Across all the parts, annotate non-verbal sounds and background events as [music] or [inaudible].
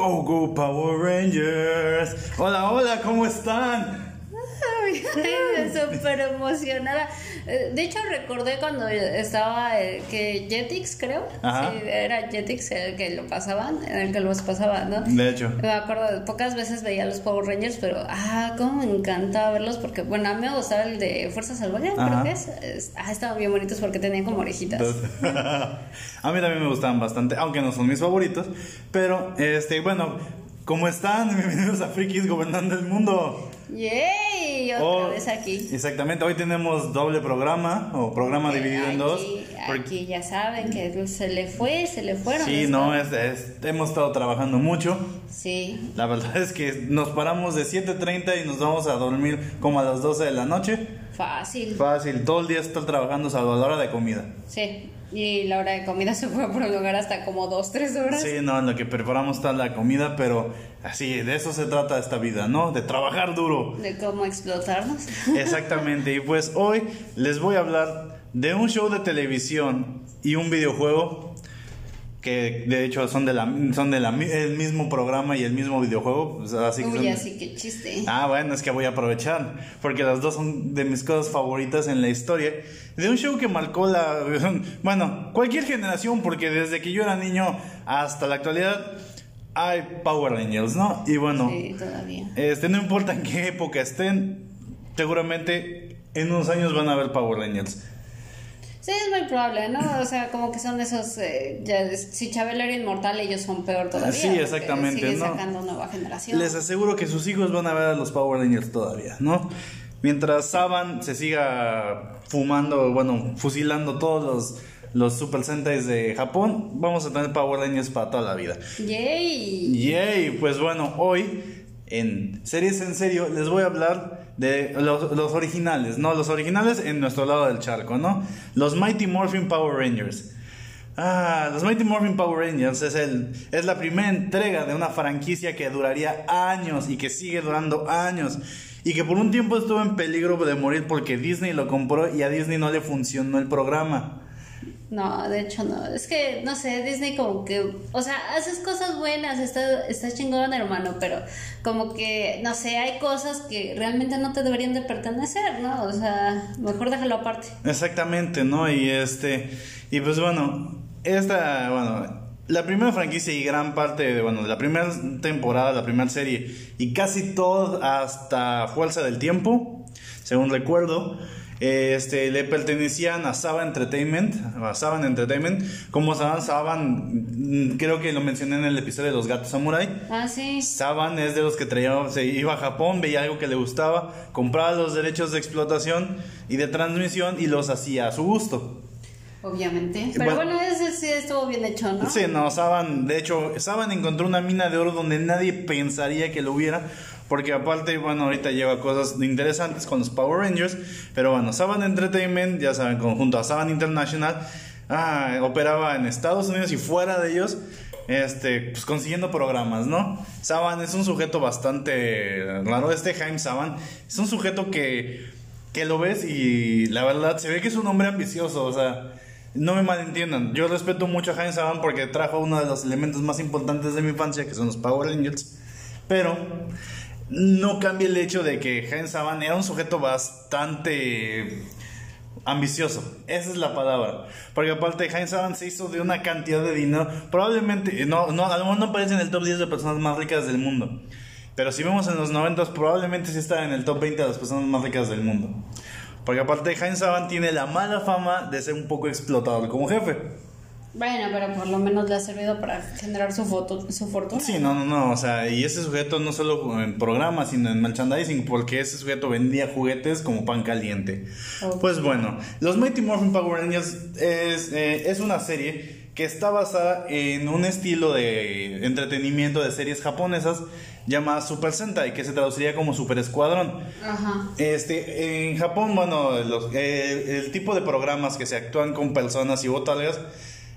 Go Go Power Rangers. Hola, hola, ¿cómo están? [laughs] Súper emocionada. Eh, De hecho, recordé cuando estaba eh, que Jetix, creo. Ajá. Sí, era Jetix el que lo pasaban, el que los pasaban, ¿no? De hecho. Me acuerdo, pocas veces veía los Power Rangers, pero ah, cómo me encantaba verlos porque, bueno, a mí me gustaba el de Fuerza Salvaje, creo que es. Es- Ah, estaban bien bonitos porque tenían como orejitas. [laughs] A mí también me gustaban bastante, aunque no son mis favoritos. Pero, este, bueno, ¿cómo están? [laughs] Bienvenidos a Frikis Gobernando el Mundo. ¡Yay! Otra Oh, vez aquí. Exactamente, hoy tenemos doble programa, o programa dividido en dos. Porque- aquí ya saben que se le fue, se le fueron. Sí, no, es, es- hemos estado trabajando mucho. Sí, La verdad es que nos paramos de 7.30 y nos vamos a dormir como a las 12 de la noche. fácil. Fácil, todo el día estar trabajando salvo a la hora de comida. Sí, y la hora de comida [laughs] se fue a prolongar hasta como dos, tres horas. Sí, no, en lo que preparamos está la comida, pero así, de eso se trata esta vida, ¿no? De trabajar duro. De cómo explotarnos. [laughs] Exactamente, y pues hoy les voy a hablar de un show de televisión y un videojuego que de hecho son de la son de la el mismo programa y el mismo videojuego, pues, así que Uy, son- así que chiste. Ah, bueno, es que voy a aprovechar, porque las dos son de mis cosas favoritas en la historia. De un show que marcó la... [laughs] Bueno, cualquier generación, porque desde que yo era niño hasta la actualidad hay Power Rangers, ¿no? Y bueno, Sí, todavía. este, no importa en qué época estén, seguramente en unos años van a ver Power Rangers. Sí, es muy probable, ¿no? O sea, como que son esos. eh, ya, si Chabelo era inmortal, ellos son peor todavía. Sí, exactamente, Siguen ¿no? sacando nueva generación. Les aseguro que sus hijos van a ver a los Power Rangers todavía, ¿no? Mientras Saban se siga fumando, bueno, fusilando todos los, los Super Sentais de Japón, vamos a tener Power Rangers para toda la vida. ¡Yay! Yay, pues bueno, hoy en Series en Serio les voy a hablar de los, los originales, ¿no? Los originales en nuestro lado del charco, ¿no? Los Mighty Morphin Power Rangers. Ah, los Mighty Morphin Power Rangers es, el, es la primera entrega de una franquicia que duraría años y que sigue durando años. Y que por un tiempo estuvo en peligro de morir porque Disney lo compró y a Disney no le funcionó el programa. No, de hecho no. Es que, no sé, Disney como que, o sea, haces cosas buenas, está, está chingón, hermano, pero como que, no sé, hay cosas que realmente no te deberían de pertenecer, ¿no? O sea, mejor déjalo aparte. Exactamente, ¿no? Y este, y pues bueno, esta, bueno, la primera franquicia y gran parte de, bueno, la primera temporada, la primera serie y casi todo hasta Fuerza del Tiempo, según recuerdo, este, le pertenecían a Saba Entertainment, a Saban Entertainment, como Saban, Saban, mm, creo que lo mencioné en el episodio de los gatos samurai. Ah, sí. Saban es de los que traía, se iba a Japón, veía algo que le gustaba, compraba los derechos de explotación y de transmisión y los hacía a su gusto. Obviamente. Pero Bueno. bueno, ese sí estuvo bien hecho, ¿no? Sí, no, Saban, de hecho, Saban encontró una mina de oro donde nadie pensaría que lo hubiera, porque aparte, bueno, ahorita lleva cosas interesantes con los Power Rangers, pero bueno, Saban Entertainment, ya saben, conjunto a Saban International, ah, operaba en Estados Unidos y fuera de ellos, este, pues consiguiendo programas, ¿no? Saban es un sujeto bastante raro, este Jaime Saban es un sujeto que, que lo ves y la verdad se ve que es un hombre ambicioso, o sea... No me malentiendan, yo respeto mucho a Jaime Saban porque trajo uno de los elementos más importantes de mi infancia, que son los Power Rangers. Pero no cambia el hecho de que Jaime Saban era un sujeto bastante ambicioso. Esa es la palabra. Porque aparte Jaime Saban se hizo de una cantidad de dinero. Probablemente, no, no, a lo mejor no aparece en el top 10 de personas más ricas del mundo. Pero si vemos en los 90, probablemente sí está en el top 20 de las personas más ricas del mundo. Porque aparte Jaime Saban tiene la mala fama de ser un poco explotador como jefe. Bueno, pero por lo menos le ha servido para generar su, foto, su fortuna. Sí, no, no, no, o sea, y ese sujeto no solo en programas, sino en merchandising, porque ese sujeto vendía juguetes como pan caliente. Pues bueno, los Mighty Morphin Power Rangers es, eh, es una serie que está basada en un estilo de entretenimiento de series japonesas llamada Super Sentai, que se traduciría como Super Escuadrón. Ajá. Este, en Japón, bueno, los- eh, el tipo de programas que se actúan con personas y botargas,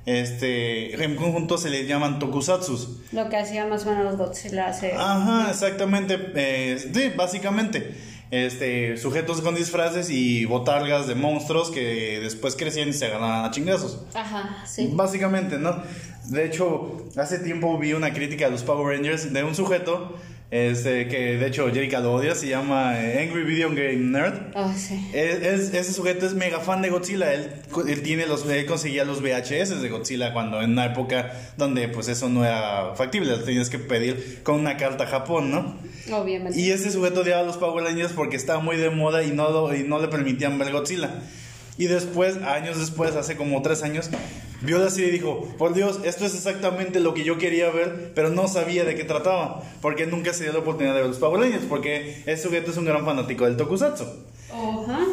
este, en conjunto se les llaman tokusatsus. Lo que hacía más o menos Godzilla hace. Ajá, exactamente. eh, sí, básicamente. Este, sujetos con disfraces y botargas de monstruos que después crecían y se agarraban a chingazos. Ajá, sí. Básicamente, ¿no? De hecho, hace tiempo vi una crítica a los Power Rangers de un sujeto este, que de hecho Jerica lo odia, se llama eh, Angry Video Game Nerd. Oh, sí. Es- ese sujeto es mega fan de Godzilla. Él, él tiene los, él conseguía los VHS de Godzilla cuando en una época donde pues eso no era factible, lo tenías que pedir con una carta a Japón, ¿no? Obviamente. Y ese sujeto odiaba a los Power Rangers porque estaba muy de moda y no, lo- y no le permitían ver Godzilla. Y después, años después, hace como tres años, vio la serie y dijo, por Dios, esto es exactamente lo que yo quería ver, pero no sabía de qué trataba, porque nunca se dio la oportunidad de ver los Power Rangers, porque ese sujeto es un gran fanático del tokusatsu.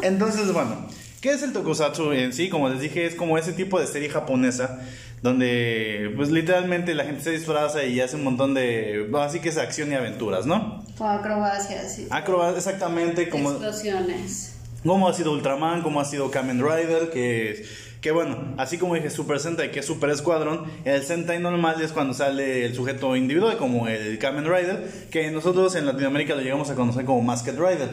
Entonces, bueno, ¿qué es el tokusatsu en sí? Como les dije, es como ese tipo de serie japonesa donde pues literalmente la gente se disfraza y hace un montón de, así que es acción y aventuras, ¿no? O acrobacias, sí. Acrobat, exactamente como, Explosiones. como ha sido Ultraman, como ha sido Kamen Rider, que, que bueno, así como dije Super Sentai, que es Super Escuadrón, el Sentai normal es cuando sale el sujeto individual, como el Kamen Rider, que nosotros en Latinoamérica lo llegamos a conocer como Masked Rider.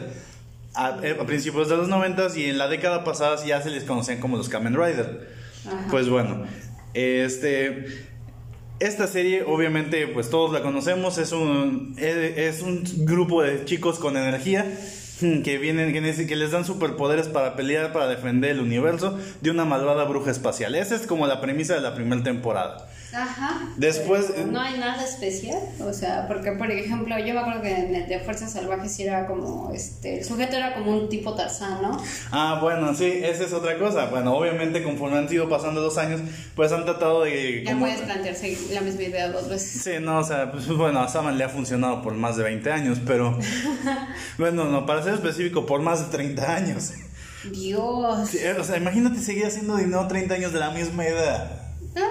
A, eh, a principios de los 90 y en la década pasada ya se les conocían como los Kamen Rider. Ajá. Pues bueno, este esta serie obviamente pues todos la conocemos, es un es es un grupo de chicos con energía [laughs] que vienen que, les dan superpoderes para pelear para defender el universo de una malvada bruja espacial. Esa es como la premisa de la primera temporada. Ajá. Después, Pero eh, No hay nada especial. O sea, porque por ejemplo, yo me acuerdo que en el de Fuerzas Salvajes era como. este El sujeto era como un tipo Tarzán, ¿no? Ah, bueno, sí, esa es otra cosa. Bueno, obviamente conforme han ido pasando los años, pues han tratado de Ya como- puedes plantearse la misma idea dos veces. Sí, no, o sea, pues bueno, a Saban le ha funcionado por más de 20 años, pero [laughs] bueno, no, para ser específico, por más de 30 años. Dios. Sí, eh, o sea, imagínate seguir haciendo dinero 30 años de la misma edad. Ah,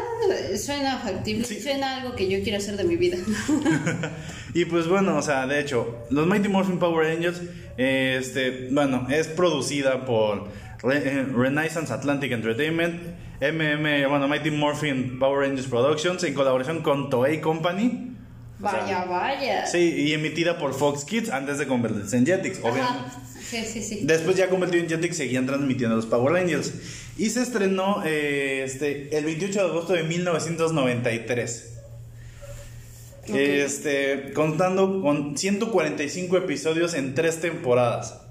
suena factible. Sí. Suena algo que yo quiero hacer de mi vida. [laughs] Y pues bueno, o sea, de hecho, los Mighty Morphin Power Rangers, eh, este, bueno, es producida por Re- eh, Renaissance Atlantic Entertainment, MM, bueno, Mighty Morphin Power Rangers Productions, en colaboración con Toei Company. O sea, vaya, vaya. Sí, y emitida por Fox Kids antes de convertirse en Jetix, obviamente. Sí, sí, sí. Después ya convertido en Jetix seguían transmitiendo los Power Rangers. Y se estrenó eh, este, el 28 de agosto de 1993. Ok. Este, contando con 145 episodios en tres temporadas.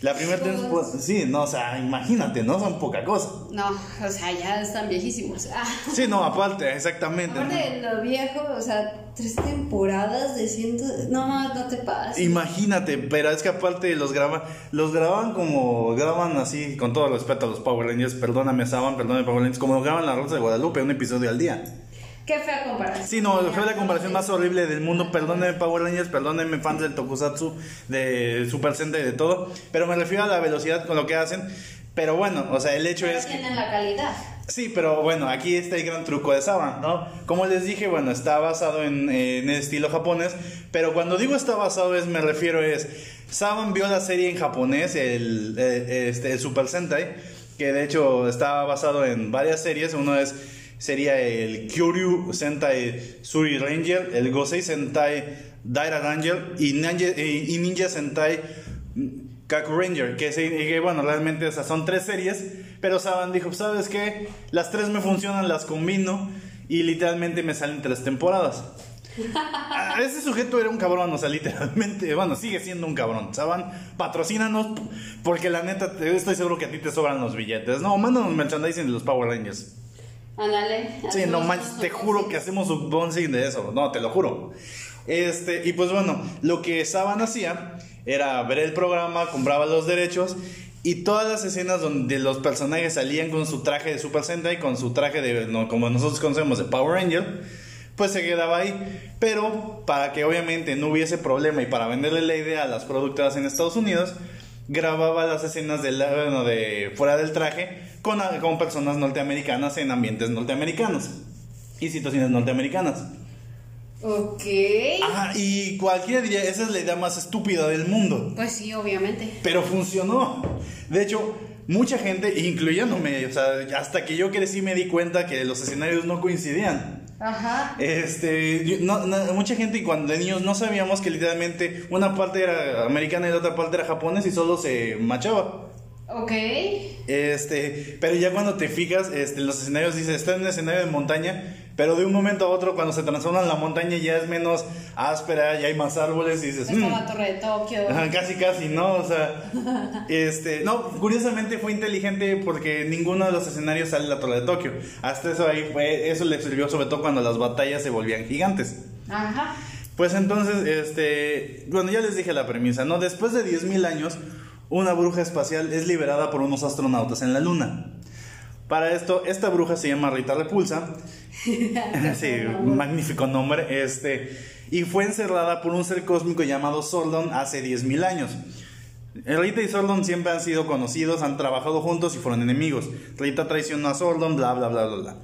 La primera temporada, sí, no, o sea, imagínate, no son poca cosa. No, o sea, ya están viejísimos. Ah. Sí, no, aparte, exactamente. ¿no? Aparte de lo viejo, o sea, tres temporadas de ciento. No, no te pases. Imagínate, pero es que aparte los graban, los graban como graban así, con todo respeto a los Power Rangers, perdóname Saban, perdóname Power Rangers, como graban la Rosa de Guadalupe, un episodio al día. Qué fea comparación. Sí, no, fue la comparación más horrible del mundo, perdónenme Power Rangers, perdónenme fans del Tokusatsu, de Super Sentai, de todo, pero me refiero a la velocidad con lo que hacen, pero bueno, o sea, el hecho Pero es que... tienen la calidad. Sí, pero bueno, aquí está el gran truco de Saban, ¿no? Como les dije, bueno, está basado en, eh, en el estilo japonés, pero cuando digo está basado es, me refiero es, Saban vio la serie en japonés, el, eh, este, el Super Sentai, que de hecho está basado en varias series, uno es sería el Kyoryu Sentai Suri Ranger, el Gosei Sentai Daira Ranger y Ninja, y- y Ninja Sentai Kaku Ranger, que, se- que, bueno, realmente esas son tres series, pero Saban dijo, ¿sabes qué? Las tres me funcionan, las combino y literalmente me salen tres temporadas. [laughs] Ese sujeto era un cabrón, o sea, literalmente, bueno, sigue siendo un cabrón. Saban, patrocínanos, porque la neta, estoy seguro que a ti te sobran los billetes. No, mándanos merchandising de los Power Rangers. Ándale. Sí, no manches, te juro que hacemos un bouncing de eso. No, te lo juro. Este, y pues bueno, lo que Saban hacía era ver el programa, compraba los derechos y todas las escenas donde los personajes salían con su traje de Super Sentai, con su traje de, no, como nosotros conocemos, de Power Ranger, pues se quedaba ahí. Pero para que obviamente no hubiese problema y para venderle la idea a las productoras en Estados Unidos, grababa las escenas de, la- bueno, de fuera del traje con, con personas norteamericanas en ambientes norteamericanos y situaciones norteamericanas. Ok. Ajá, y cualquiera diría, esa es la idea más estúpida del mundo. Pues sí, obviamente. Pero funcionó. De hecho, mucha gente, incluyéndome, o sea, hasta que yo crecí me di cuenta que los escenarios no coincidían. Ajá. Este, no- no- mucha gente cuando de niños no sabíamos que literalmente una parte era americana y la otra parte era japonés y solo se machaba. Ok. Este, pero ya cuando te fijas, este, los escenarios dice, está en un escenario de montaña, pero de un momento a otro cuando se transforma en la montaña ya es menos áspera, ya hay más árboles y dices, Está "Mm". la torre de Tokio. Casi casi, ¿no? O sea, [laughs] este, no, curiosamente fue inteligente porque ninguno de los escenarios sale la torre de Tokio. Hasta eso ahí fue, eso le sirvió sobre todo cuando las batallas se volvían gigantes. Ajá. Pues entonces, este, bueno, ya les dije la premisa, ¿no? Después de 10.000 años, una bruja espacial es liberada por unos astronautas en la Luna. Para esto, esta bruja se llama Rita Repulsa. [laughs] sí, magnífico nombre. Este, y fue encerrada por un ser cósmico llamado Sordon hace 10.000 años. Rita y Sordon siempre han sido conocidos, han trabajado juntos y fueron enemigos. Rita traicionó a Sordon, bla, bla, bla, bla, bla.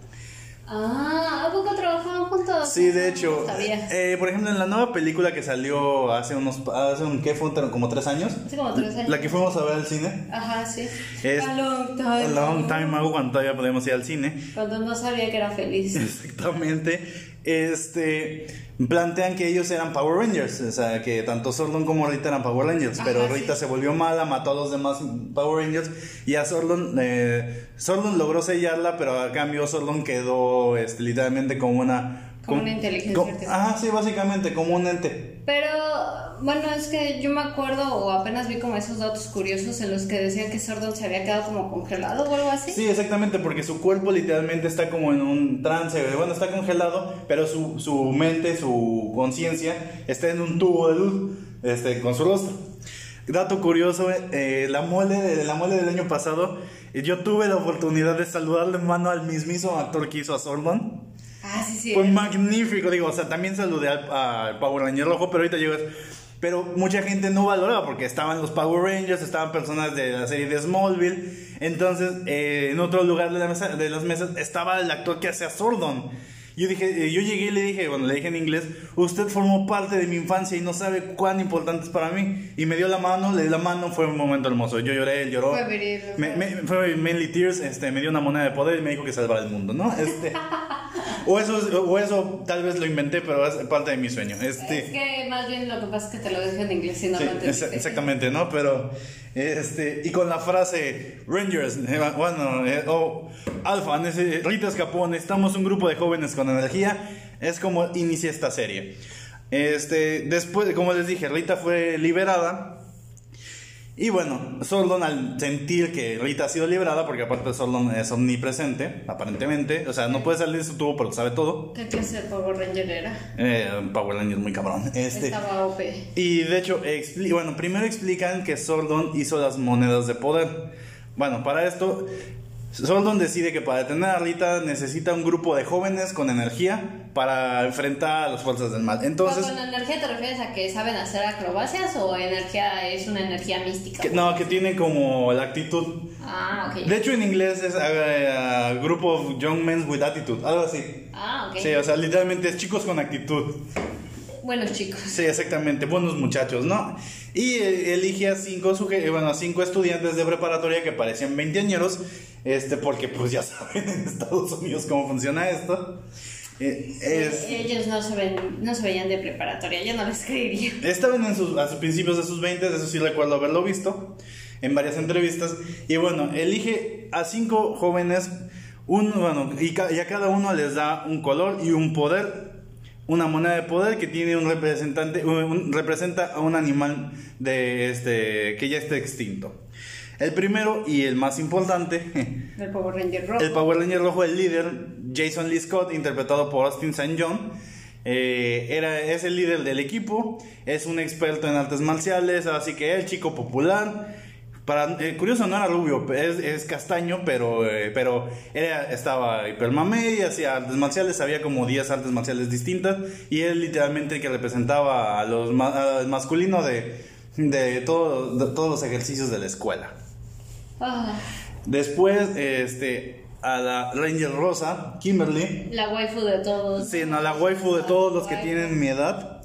Ah, ¿a poco trabajaban juntos? Sí, de hecho, sabía. eh, por ejemplo, en la nueva película que salió hace unos, hace un, ¿qué fue? Como tres años, Hace como tres años. la que fuimos a ver al cine. Ajá, sí. Es- A long time. A long time ago, cuando todavía podíamos ir al cine. Cuando no sabía que era feliz. [laughs] Exactamente. Este, plantean que ellos eran Power Rangers, o sea, que tanto Sordon como Rita eran Power Rangers, Ajá, pero sí. Rita se volvió mala, mató a los demás Power Rangers y a Sordon, eh, Sordon logró sellarla, pero a cambio Sordon quedó este, literalmente como una... Como una inteligencia artificial. Ajá, sí, básicamente, como un ente. Pero, bueno, es que yo me acuerdo o apenas vi como esos datos curiosos en los que decían que Sordon se había quedado como congelado o algo así. Sí, exactamente, porque su cuerpo literalmente está como en un trance, bueno, está congelado, pero su, su mente, su conciencia está en un tubo de luz, este, con su rostro. Dato curioso, eh, la, mole de, la mole del año pasado, eh, yo tuve la oportunidad de saludarle mano al mismísimo actor que hizo a Sordon. Ah, sí, sí. Fue magnífico, digo, o sea, también saludé al, al Power Ranger rojo, pero ahorita llegas. Pero mucha gente no valoraba porque estaban los Power Rangers, estaban personas de la serie de Smallville. Entonces, eh, en otro lugar de, la mesa, de las mesas estaba el actor que hacía Sordon. Yo dije, eh, yo llegué y le dije, bueno, le dije en inglés, usted formó parte de mi infancia y no sabe cuán importante es para mí. Y me dio la mano, le di la mano, fue un momento hermoso. Yo lloré, él lloró. Fue Me- me- fue mainly tears, este, me dio una moneda de poder y me dijo que salvara el mundo, ¿no? Este, [laughs] o, eso, o eso tal vez lo inventé, pero es parte de mi sueño. Este, Es que más bien lo que pasa es que te lo dije en inglés y no Sí, lo exa- exactamente, ¿no? Pero, este, y con la frase Rangers, eh, bueno, eh, o Alpha, nece- Rita escapó, necesitamos un grupo de jóvenes con energía, es como inicia esta serie. Este, después, como les dije, Rita fue liberada. Y bueno, Sordon al sentir que Rita ha sido liberada, porque aparte Sordon es omnipresente, aparentemente, o sea, no puede salir de su tubo, pero sabe todo. ¿Qué clase de Power Ranger era? Eh, Power Ranger muy cabrón. Este, Estaba OP. y de hecho, expli- bueno, primero explican que Sordon hizo las monedas de poder. Bueno, para esto, Sordon decide que para detener a Rita necesita un grupo de jóvenes con energía para enfrentar a las fuerzas del mal. Entonces, ¿Con energía te refieres a que saben hacer acrobacias o energía es una energía mística? que- no, que tiene como la actitud. Ah, ok. De hecho, en inglés es uh, Group of Young Men with Attitude, algo así. Ah, ok. Sí, o sea, literalmente es chicos con actitud. Buenos chicos. Sí, exactamente, buenos muchachos, ¿no? Y eh, elige a cinco, suje- eh, bueno, a cinco estudiantes de preparatoria que parecían veinteañeros, este, porque pues ya [laughs] saben en Estados Unidos cómo funciona esto. Eh, es- Ellos no se, ven, no se veían de preparatoria, yo no les creería. Estaban en sus, a sus principios de sus 20, eso sí recuerdo haberlo visto en varias entrevistas. Y bueno, elige a cinco jóvenes, un, bueno, y, ca- y a cada uno les da un color y un poder, una moneda de poder que tiene un representante, un- un- representa a un animal de este, que ya está extinto. El primero y el más importante [laughs] El Power Ranger rojo. el Power Ranger rojo, el líder, Jason Lee Scott, interpretado por Austin St. John, eh, era, es el líder del equipo, es un experto en artes marciales, así que el chico popular. Para, eh, curioso, no era rubio, es, es castaño, pero, eh, pero era, estaba hipermamé y hacía artes marciales, había como 10 artes marciales distintas, y él literalmente que representaba a los al masculino de, de, todo- de todos los ejercicios de la escuela. Ah, Después, este, a la Ranger Rosa, Kimberly. la waifu de todos. Sí, no, la waifu de todos los que tienen mi edad.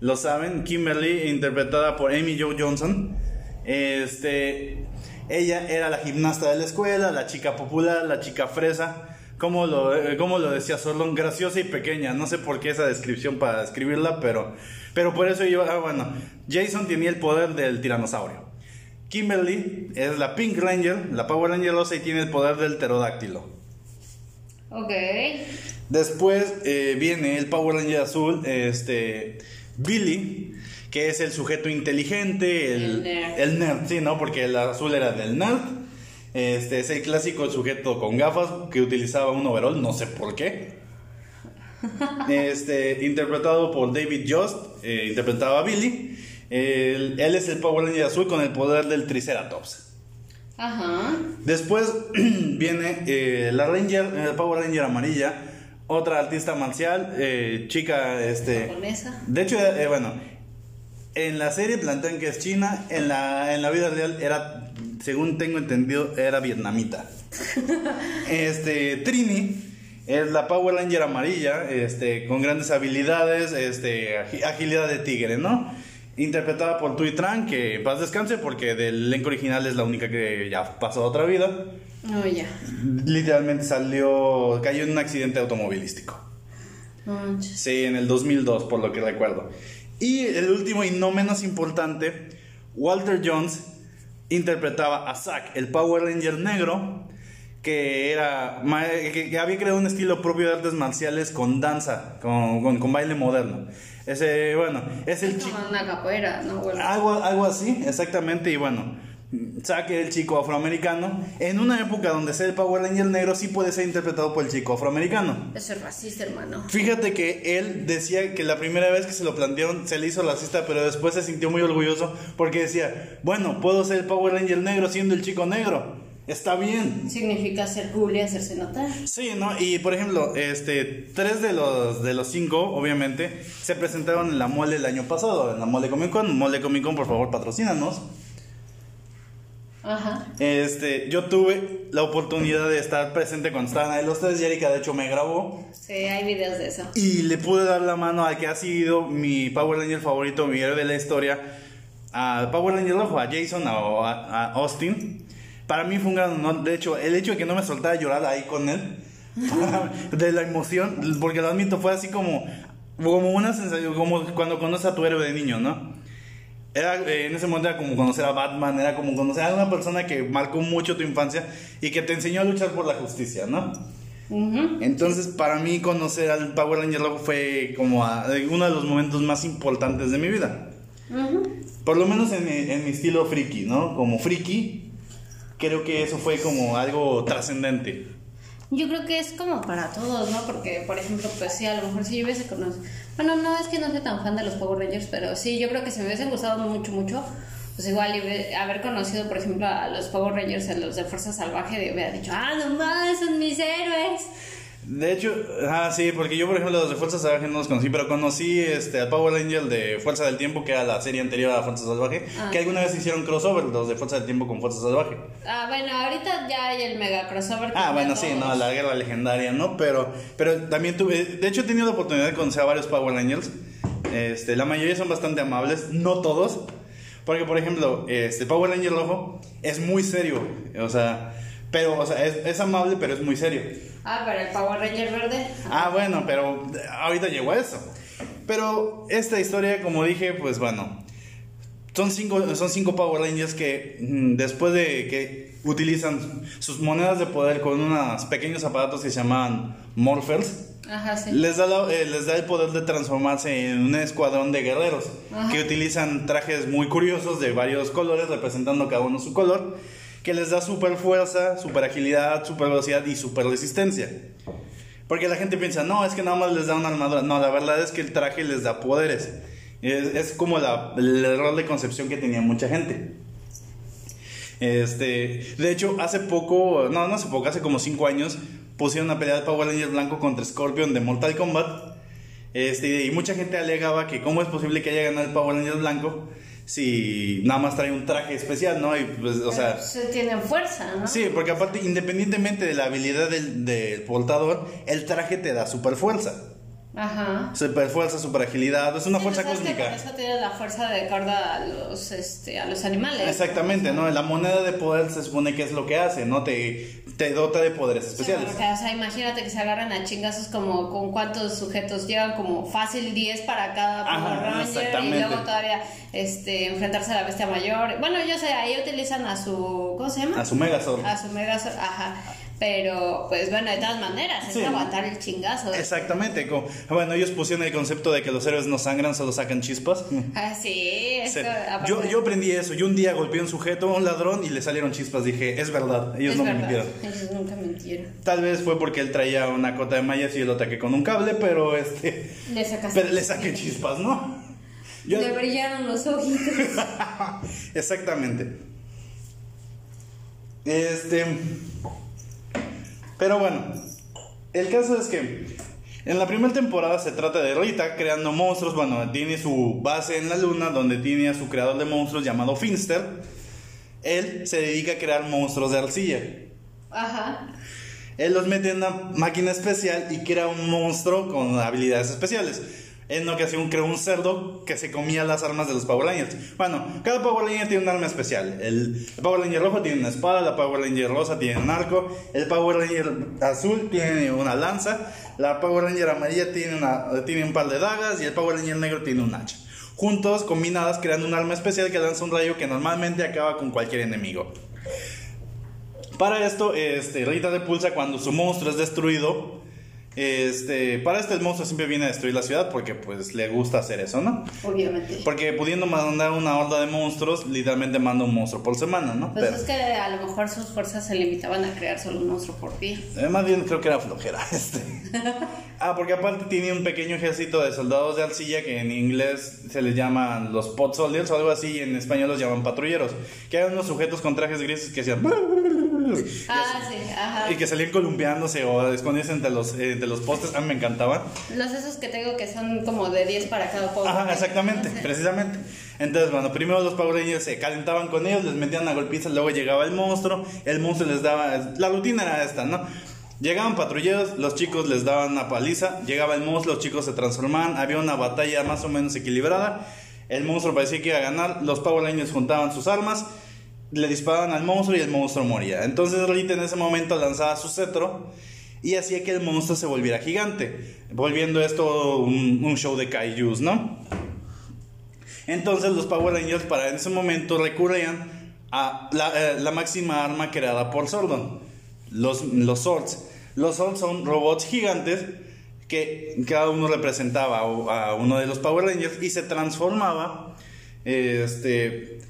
Lo saben, Kimberly, interpretada por Amy Jo Johnson. Este, ella era la gimnasta de la escuela, la chica popular, la chica fresa. Como lo, eh, como lo decía Sorlon, graciosa y pequeña. No sé por qué esa descripción para describirla, pero, pero por eso yo, ah, bueno, Jason tenía el poder del tiranosaurio. Kimberly es la Pink Ranger, la Power Ranger rosa y tiene el poder del pterodáctilo. Ok. Después eh, viene el Power Ranger azul, este, Billy, que es el sujeto inteligente, el, El nerd. el nerd, sí, ¿no? Porque el azul era del nerd. Este es el clásico sujeto con gafas que utilizaba un overall, no sé por qué. [laughs] Este, interpretado por David Jost, eh, interpretaba a Billy. El- él es el Power Ranger azul con el poder del Triceratops. Ajá. Después [clears throat] viene eh, la Ranger, eh, Power Ranger amarilla, otra artista marcial, eh, chica, este... Japonesa. De hecho, eh, bueno, en la serie plantean que es china, en la, en la vida real era, según tengo entendido, era vietnamita. [laughs] Este, Trini es la Power Ranger amarilla, este, con grandes habilidades, este, agi- agilidad de tigre, ¿no? Interpretada por Tui Tran, que paz descanse porque del elenco original es la única que ya pasó a otra vida. Oh, ya. Literalmente salió, cayó en un accidente automovilístico. Manches. Sí, en el 2002, por lo que recuerdo. Y el último y no menos importante, Walter Jones interpretaba a Zack, el Power Ranger negro, que era que, había creado un estilo propio de artes marciales con danza, con, con- con baile moderno. Ese, bueno, es el chico. una capoeira, ¿no? Algo, algo así, exactamente, y bueno, Zack el chico afroamericano, en una época donde ser el Power Ranger negro sí puede ser interpretado por el chico afroamericano. Eso es racista, hermano. Fíjate que él decía que la primera vez que se lo plantearon se le hizo racista, pero después se sintió muy orgulloso porque decía, bueno, puedo ser el Power Ranger negro siendo el chico negro. Está bien. Significa ser cool y hacerse notar. Sí, ¿no? Y por ejemplo, este, tres de los, de los cinco, obviamente, se presentaron en la mole el año pasado, en la mole Comic Con. Mole Comic Con, por favor, patrocínanos. Ajá. Este, yo tuve la oportunidad de estar presente cuando estaban ahí los tres y Erika, de hecho, me grabó. Sí, hay videos de eso. Y le pude dar la mano al que ha sido mi Power Ranger favorito, mi héroe de la historia, al Power Ranger rojo, a Jason o a, a Austin. Para mí fue un gran honor. De hecho, el hecho de que no me soltara a llorar ahí con él, [laughs] de la emoción, porque lo admito, fue así como, como una sensación, como cuando conoces a tu héroe de niño, ¿no? Era, eh, en ese momento era como conocer a Batman, era como conocer a una persona que marcó mucho tu infancia y que te enseñó a luchar por la justicia, ¿no? Ujú. Entonces, para mí conocer al Power Ranger Rojo fue como a- de uno de los momentos más importantes de mi vida. Por lo menos en en mi estilo friki, ¿no? Como friki, creo que eso fue como algo trascendente. Yo creo que es como para todos, ¿no? Porque, por ejemplo, pues sí, a lo mejor si yo hubiese conocido... Bueno, no es que no soy tan fan de los Power Rangers, pero sí, yo creo que si me hubiesen gustado mucho, mucho, pues igual haber conocido, por ejemplo, a los Power Rangers, a los de Fuerza Salvaje, hubiera dicho, ah, no más, son mis héroes. De hecho, ah, sí, porque yo, por ejemplo, los de Fuerza Salvaje no los conocí, pero conocí este, al Power Ranger de Fuerza del Tiempo, que era la serie anterior a Fuerza Salvaje, Ah. que alguna vez hicieron crossover, los de Fuerza del Tiempo con Fuerza Salvaje. Ah, bueno, ahorita ya hay el mega crossover. que Ah, bueno, sí, no, la guerra legendaria, ¿no? Pero, pero también tuve, de hecho he tenido la oportunidad de conocer a varios Power Rangers. Este, la mayoría son bastante amables, no todos. Porque, por ejemplo, este Power Ranger rojo es muy serio, o sea, pero, o sea, es, es amable, pero es muy serio. Ah, pero el Power Ranger verde. Ah, bueno, pero ahorita llegó a eso. Pero esta historia, como dije, pues bueno, son cinco, son cinco Power Rangers que mm, después de que utilizan sus monedas de poder con unos pequeños aparatos que se llaman Morphers, Ajá, sí. les da, la- eh, les da el poder de transformarse en un escuadrón de guerreros Ajá. que utilizan trajes muy curiosos de varios colores, representando cada uno su color, que les da super fuerza, super agilidad, super velocidad y super resistencia. Porque la gente piensa, no, es que nada más les da una armadura. No, la verdad es que el traje les da poderes. Es, como la- el error de concepción que tenía mucha gente. Este, de hecho, hace poco, no, no hace poco, hace como 5 años, pusieron una pelea de Power Ranger blanco contra Scorpion de Mortal Kombat. Este, y mucha gente alegaba que cómo es posible que haya ganado el Power blanco si nada más trae un traje especial, ¿no? Y pues, o sea, Se tienen fuerza, ¿no? sí, porque aparte, independientemente de la habilidad del, del portador, el traje te da super fuerza. Ajá. Super fuerza, super agilidad, es una Sí, fuerza cósmica. por eso tienes la fuerza de acuerdo a los, este, a los animales. Exactamente, ¿no? La moneda de poder se supone que es lo que hace, ¿no? Te, te dota de poderes Sí, especiales. porque, o sea, imagínate que se agarran a chingazos como con cuántos sujetos llevan, como fácil 10 para cada Ajá, Power Ranger exactamente. y luego todavía este, enfrentarse a la bestia mayor. Bueno, yo sé, ahí utilizan a su, ¿cómo se llama? A su Megazord. A su Megazord, ajá. Pero, pues bueno, de todas maneras, es Sí. aguantar el chingazo. Exactamente. como- bueno, ellos pusieron el concepto de que los héroes no sangran, solo sacan chispas. Ah, sí, eso, Yo, yo aprendí eso. Yo un día golpeé a un sujeto, a un ladrón, y le salieron chispas. Dije, es verdad, ellos es no me mintieron. Ellos nunca mintieron. Tal vez fue porque él traía una cota de mallas y yo lo ataqué con un cable, pero este. Le. Pero le saqué chispas, ¿no? Yo- Le brillaron los ojitos. [laughs] Exactamente. Este. Pero bueno, el caso es que en la primera temporada se trata de Rita creando monstruos. Bueno, tiene su base en la luna donde tiene a su creador de monstruos llamado Finster. Él se dedica a crear monstruos de arcilla. Ajá. Él los mete en una máquina especial y crea un monstruo con habilidades especiales. En ocasión creó un cerdo que se comía las armas de los Power Rangers. Bueno, cada Power Ranger tiene un arma especial. El, el Power Ranger rojo tiene una espada, la Power Ranger rosa tiene un arco, el Power Ranger azul tiene una lanza, la Power Ranger amarilla tiene, tiene un par de dagas y el Power Ranger negro tiene un hacha. Juntos, combinadas, crean un arma especial que lanza un rayo que normalmente acaba con cualquier enemigo. Para esto, este, Rita repulsa cuando su monstruo es destruido. Este, para esto el monstruo siempre viene a destruir la ciudad porque pues le gusta hacer eso, ¿no? Obviamente. Porque pudiendo mandar una horda de monstruos, literalmente manda un monstruo por semana, ¿no? Pues Pero- es que a lo mejor sus fuerzas se limitaban a crear solo un monstruo por día. Eh, más bien creo que era flojera [laughs] este. [laughs] ah, porque aparte tiene un pequeño ejército de soldados de arcilla que en inglés se les llaman los pot soldiers o algo así y en español los llaman patrulleros. Que eran unos sujetos con trajes grises que hacían... Ah, sí, ajá. Y que salían columpiándose o escondiéndose entre los, eh, los postes. A mí me encantaban. Los esos que tengo que son como de 10 para cada pobre. Ajá, exactamente, No sé. precisamente. Entonces, bueno, primero los Power Rangers se calentaban con ellos, les metían a golpizas, luego llegaba el monstruo, el monstruo les daba... La rutina era esta, ¿no? Llegaban patrulleros, los chicos les daban una paliza, llegaba el monstruo, los chicos se transformaban, había una batalla más o menos equilibrada, el monstruo parecía que iba a ganar, los Power Rangers juntaban sus armas, le disparaban al monstruo y el monstruo moría. Entonces Rita en ese momento lanzaba su cetro y hacía que el monstruo se volviera gigante, volviendo esto un, show de kaijus, ¿no? Entonces los Power Rangers para en ese momento recurrían a la, eh, máxima arma creada por Sordon, los, los Swords. Los Swords son robots gigantes que cada uno representaba a uno de los Power Rangers y se transformaba este,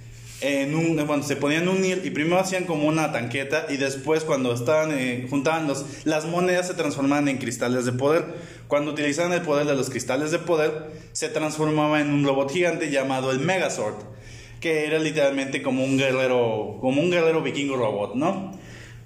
en un, se ponían unir y primero hacían como una tanqueta y después cuando estaban eh, juntaban las monedas se transformaban en cristales de poder. Cuando utilizaban el poder de los cristales de poder se transformaba en un robot gigante llamado el Megazord, que era literalmente como un guerrero, como un guerrero vikingo robot, ¿no?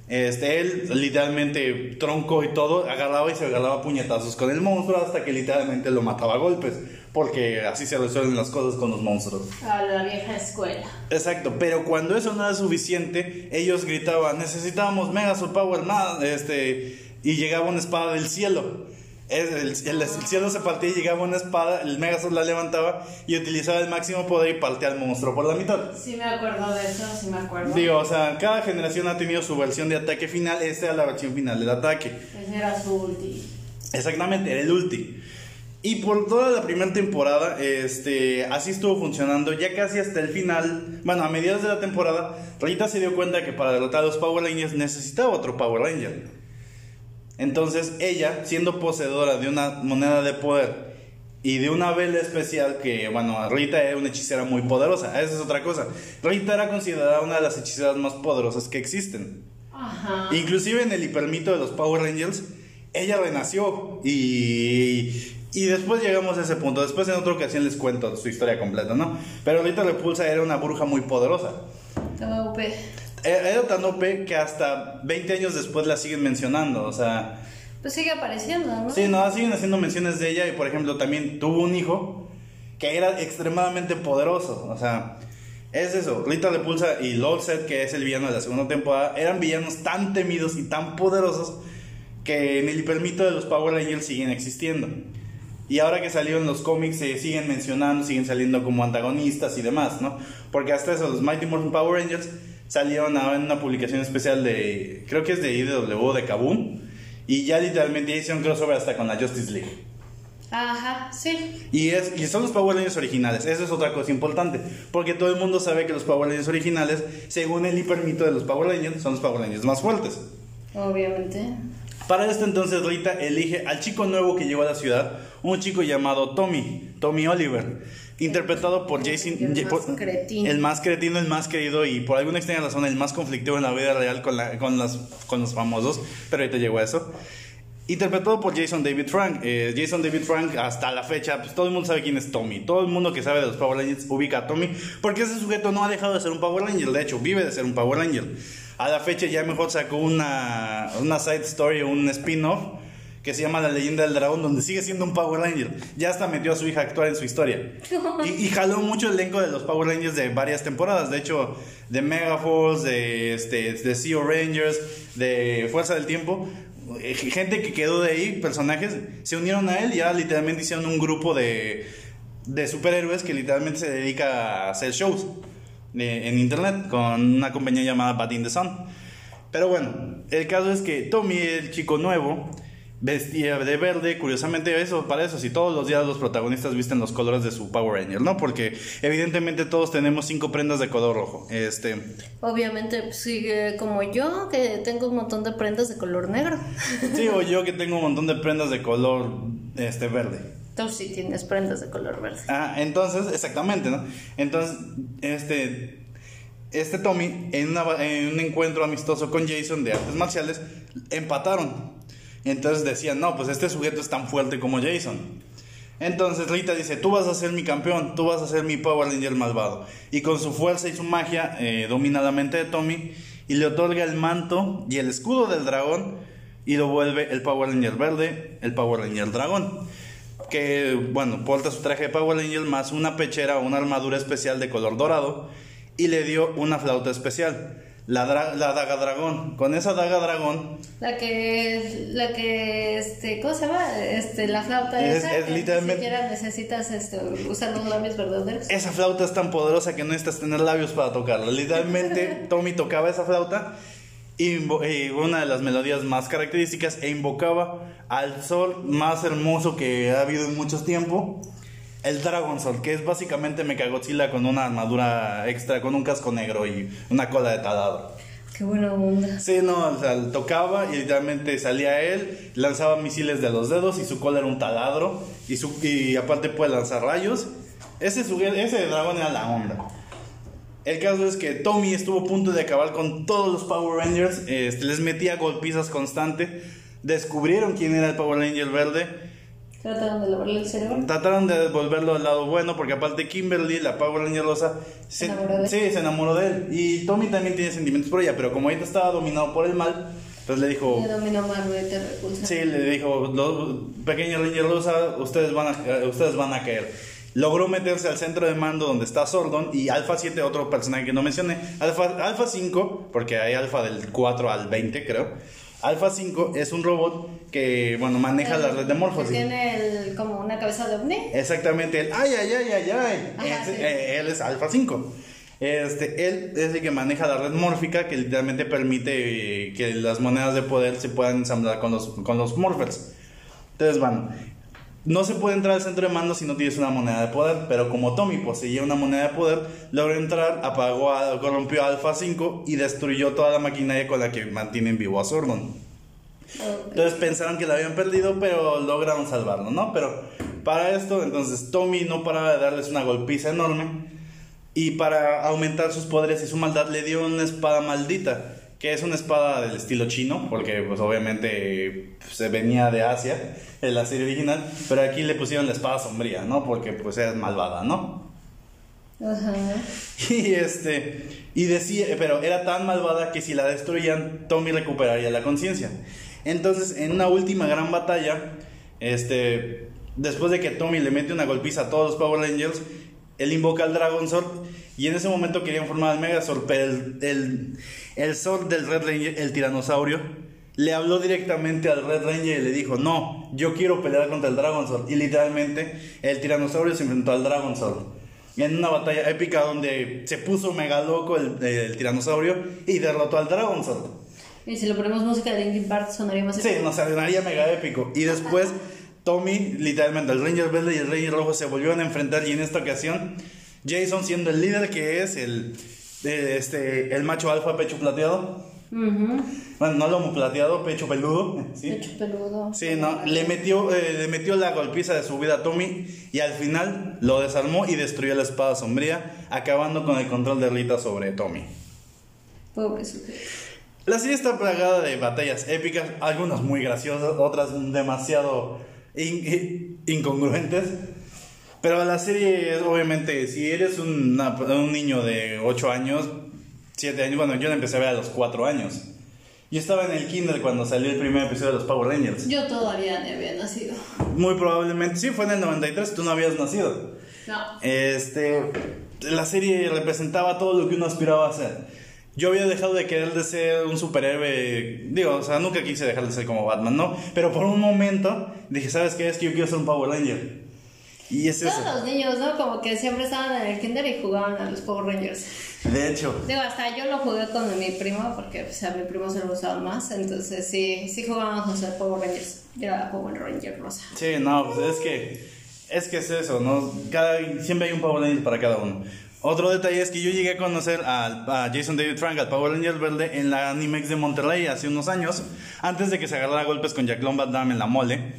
Este, él literalmente tronco y todo, agarraba y se agarraba puñetazos con el monstruo hasta que literalmente lo mataba a golpes, porque así se resuelven las cosas con los monstruos. A la vieja escuela. Exacto, pero cuando eso no era suficiente, ellos gritaban, necesitábamos Megazord Power, nada, este, y llegaba una espada del cielo. El, el- el- el cielo se partía y llegaba una espada, el Megazord la levantaba y utilizaba el máximo poder y partía al monstruo por la mitad. Sí me acuerdo de eso, sí me acuerdo. Digo, o sea, cada generación ha tenido su versión de ataque final, esta era la versión final del ataque. Ese era su ulti. Exactamente, era el ulti. Y por toda la primera temporada, este, así estuvo funcionando, ya casi hasta el final, bueno, a mediados de la temporada, Rita se dio cuenta que para derrotar a los Power Rangers necesitaba otro Power Ranger. Entonces ella, siendo poseedora de una moneda de poder y de una vela especial que, bueno, Rita era una hechicera muy poderosa, esa es otra cosa. Rita era considerada una de las hechiceras más poderosas que existen. Ajá. Inclusive en el hipermito de los Power Rangers, ella renació y, y después llegamos a ese punto. Después en otra ocasión les cuento su historia completa, ¿no? Pero Rita Repulsa era una bruja muy poderosa. Estaba Era tan OP que hasta 20 años después la siguen mencionando, o sea... Pues sigue apareciendo, ¿no? Sí, no, siguen haciendo menciones de ella y por ejemplo también tuvo un hijo que era extremadamente poderoso, o sea, es eso, Rita Repulsa y Lolset, que es el villano de la segunda temporada, eran villanos tan temidos y tan poderosos que en el hipermito de los Power Rangers siguen existiendo. Y ahora que salieron los cómics se siguen mencionando, siguen saliendo como antagonistas y demás, ¿no? Porque hasta eso, los Mighty Morphin Power Rangers salieron ahora en una publicación especial de, creo que es de IDW, de Kaboom, y ya literalmente ya hicieron crossover hasta con la Justice League. Ajá, sí. Y, es, y son los Power Rangers originales, eso es otra cosa importante, porque todo el mundo sabe que los Power Rangers originales, según el hipermito de los Power Rangers, son los Power Rangers más fuertes. Obviamente. Para esto entonces Rita elige al chico nuevo que llegó a la ciudad, un chico llamado Tommy, Tommy Oliver, interpretado por Jason, El más por- cretino. el más cretino, el más querido y por alguna extraña razón el más conflictivo en la vida real con, la- con, las, con los famosos, pero ahorita llegó a eso. Interpretado por Jason David Frank. Eh, Jason David Frank, hasta la fecha, pues todo el mundo sabe quién es Tommy. Todo el mundo que sabe de los Power Rangers ubica a Tommy, porque ese sujeto no ha dejado de ser un Power Ranger. De hecho, vive de ser un Power Ranger. A la fecha ya mejor sacó una, una side story, un spin-off, que se llama La leyenda del dragón, donde sigue siendo un Power Ranger. Ya hasta metió a su hija a actuar en su historia. Y, y jaló mucho el elenco de los Power Rangers de varias temporadas. De hecho, de Megaforce, de, este, de Sea Rangers, de Fuerza del Tiempo. eh, Gente que quedó de ahí, personajes, se unieron a él y ya literalmente hicieron un grupo de, de superhéroes que literalmente se dedica a hacer shows de- en internet con una compañía llamada Bat in the Sun. Pero bueno, el caso es que Tommy, el chico nuevo, vestía de verde, curiosamente eso, para eso, si todos los días los protagonistas visten los colores de su Power Ranger, ¿no? Porque evidentemente todos tenemos cinco prendas de color rojo. Este, Obviamente, pues, sigue como yo, que tengo un montón de prendas de color negro. sí, o yo que [laughs] tengo un montón de prendas de color este verde. Tú sí tienes prendas de color verde. Ah, entonces, exactamente, ¿no? Entonces, este, este Tommy, en, una- en un encuentro amistoso con Jason de artes marciales, empataron. Entonces decían, no, pues este sujeto es tan fuerte como Jason. Entonces Rita dice, tú vas a ser mi campeón, tú vas a ser mi Power Ranger malvado. Y con su fuerza y su magia eh, domina la mente de Tommy y le otorga el manto y el escudo del dragón y lo vuelve el Power Ranger verde, el Power Ranger dragón. Que, bueno, porta su traje de Power Ranger más una pechera o una armadura especial de color dorado y le dio una flauta especial, la, dra- la daga dragón. Con esa daga dragón La que, la que, este, ¿cómo se llama? Este, la flauta Es- esa. es que literalmente- Ni siquiera necesitas, este, usar los labios verdaderos. Esa flauta es tan poderosa que no necesitas tener labios para tocarla. Literalmente, [laughs] Tommy tocaba esa flauta y, invo- y una de las melodías más características e invocaba al sol más hermoso que ha habido en mucho tiempo, el Dragon Sol, que es básicamente Mechagodzilla con una armadura extra, con un casco negro y una cola de taladro. Qué buena onda. Sí, no, o sea, tocaba y literalmente salía él, lanzaba misiles de los dedos y su cola era un taladro y, su, y aparte puede lanzar rayos. Ese, su- ese dragón era la onda. El caso es que Tommy estuvo a punto de acabar con todos los Power Rangers, este, les metía golpizas constante, descubrieron quién era el Power Ranger verde, Trataron de lavarle el cerebro. trataron de devolverlo al lado bueno porque aparte Kimberly, la Power Ranger rosa, se, Se enamoró de él. sí, se enamoró de él y Tommy también tiene sentimientos por ella, pero como ahorita estaba dominado por el mal, pues le dijo... Le dominó y te repulsa. Sí, le dijo, "Los- pequeña Ranger Rosa, ustedes van, a, ustedes van a caer. Logró meterse al centro de mando donde está Sordon y Alpha 7, otro personaje que no mencioné. Alpha, Alpha 5, porque hay Alpha del 4 al 20 creo. Alpha 5 es un robot que, bueno, maneja la red de Morphosis. Tiene el- como una cabeza de ovni. Exactamente, el ay, ay, ay, ay, ay. Ajá, Ese- sí. eh, él es Alpha 5. Este, él es el que maneja la red mórfica que literalmente permite eh, que las monedas de poder se puedan ensamblar con los, con los morphers. Entonces, bueno, no se puede entrar al centro de mando si no tienes una moneda de poder, pero como Tommy poseía una moneda de poder, logró entrar, apagó, a, corrompió a Alpha 5 y destruyó toda la maquinaria con la que mantienen vivo a Sordon. Ok. Entonces pensaron que la habían perdido, pero lograron salvarlo, ¿no? Pero para esto, entonces Tommy no paraba de darles una golpiza enorme. Y para aumentar sus poderes y su maldad, le dio una espada maldita, que es una espada del estilo chino, porque pues obviamente pues, se venía de Asia, en la serie original, pero aquí le pusieron la espada sombría, ¿no? Porque pues es malvada, ¿no? Ajá. [laughs] Y este, y decía, pero era tan malvada que si la destruían, Tommy recuperaría la conciencia. Entonces, en una última gran batalla, este, después de que Tommy le mete una golpiza a todos los Power Rangers, él invoca al Dragon Sword y en ese momento querían formar al Megazord, pero el, el, el Sword del Red Ranger, el tiranosaurio, le habló directamente al Red Ranger y le dijo, no, yo quiero pelear contra el Dragon Sword. Y literalmente el tiranosaurio se enfrentó al Dragon Sword. En una batalla épica donde se puso mega loco el, el tiranosaurio y derrotó al Dragon Sword. Y si le ponemos música de Linkin Park sonaría más Sí, nos sonaría mega épico. Y después Tommy, literalmente, el Ranger Verde y el Ranger Rojo se volvieron a enfrentar y en esta ocasión Jason siendo el líder que es el, este, el macho alfa pecho plateado. Bueno, no lomo plateado, pecho peludo. ¿sí? Pecho peludo. Sí, no, le metió, eh, le metió la golpiza de su vida a Tommy y al final lo desarmó y destruyó la espada sombría, acabando con el control de Rita sobre Tommy. Pobre sujeto. La serie está plagada de batallas épicas, algunas muy graciosas, otras demasiado in- incongruentes. Pero la serie obviamente, si eres una- un niño de 8 años, 7 años, bueno, yo la empecé a ver a los 4 años. Yo estaba en el kinder cuando salió el primer episodio de los Power Rangers. Yo todavía ni había nacido. Muy probablemente, sí, fue en el 93, tú no habías nacido. No. Este, la serie representaba todo lo que uno aspiraba a ser. Yo había dejado de querer de ser un superhéroe, digo, o sea, nunca quise dejar de ser como Batman, ¿no? Pero por un momento dije, ¿sabes qué? Es que yo quiero ser un Power Ranger. Y es Todos eso. los niños, ¿no? Como que siempre estaban en el kinder y jugaban a los Power Rangers. De hecho, Digo, hasta yo lo jugué con mi primo porque pues, a mi primo se lo gustaban más. Entonces sí, sí jugábamos a ser Power Rangers. Yo era Power Ranger rosa. sí, no, pues es que, es que es eso, ¿no? Cada, siempre hay un Power Ranger para cada uno. Otro detalle es que yo llegué a conocer al- a, Jason David Frank, al Power Ranger verde, en la Animex de Monterrey hace unos años, antes de que se agarrara a golpes con Jack Van Damme en la mole.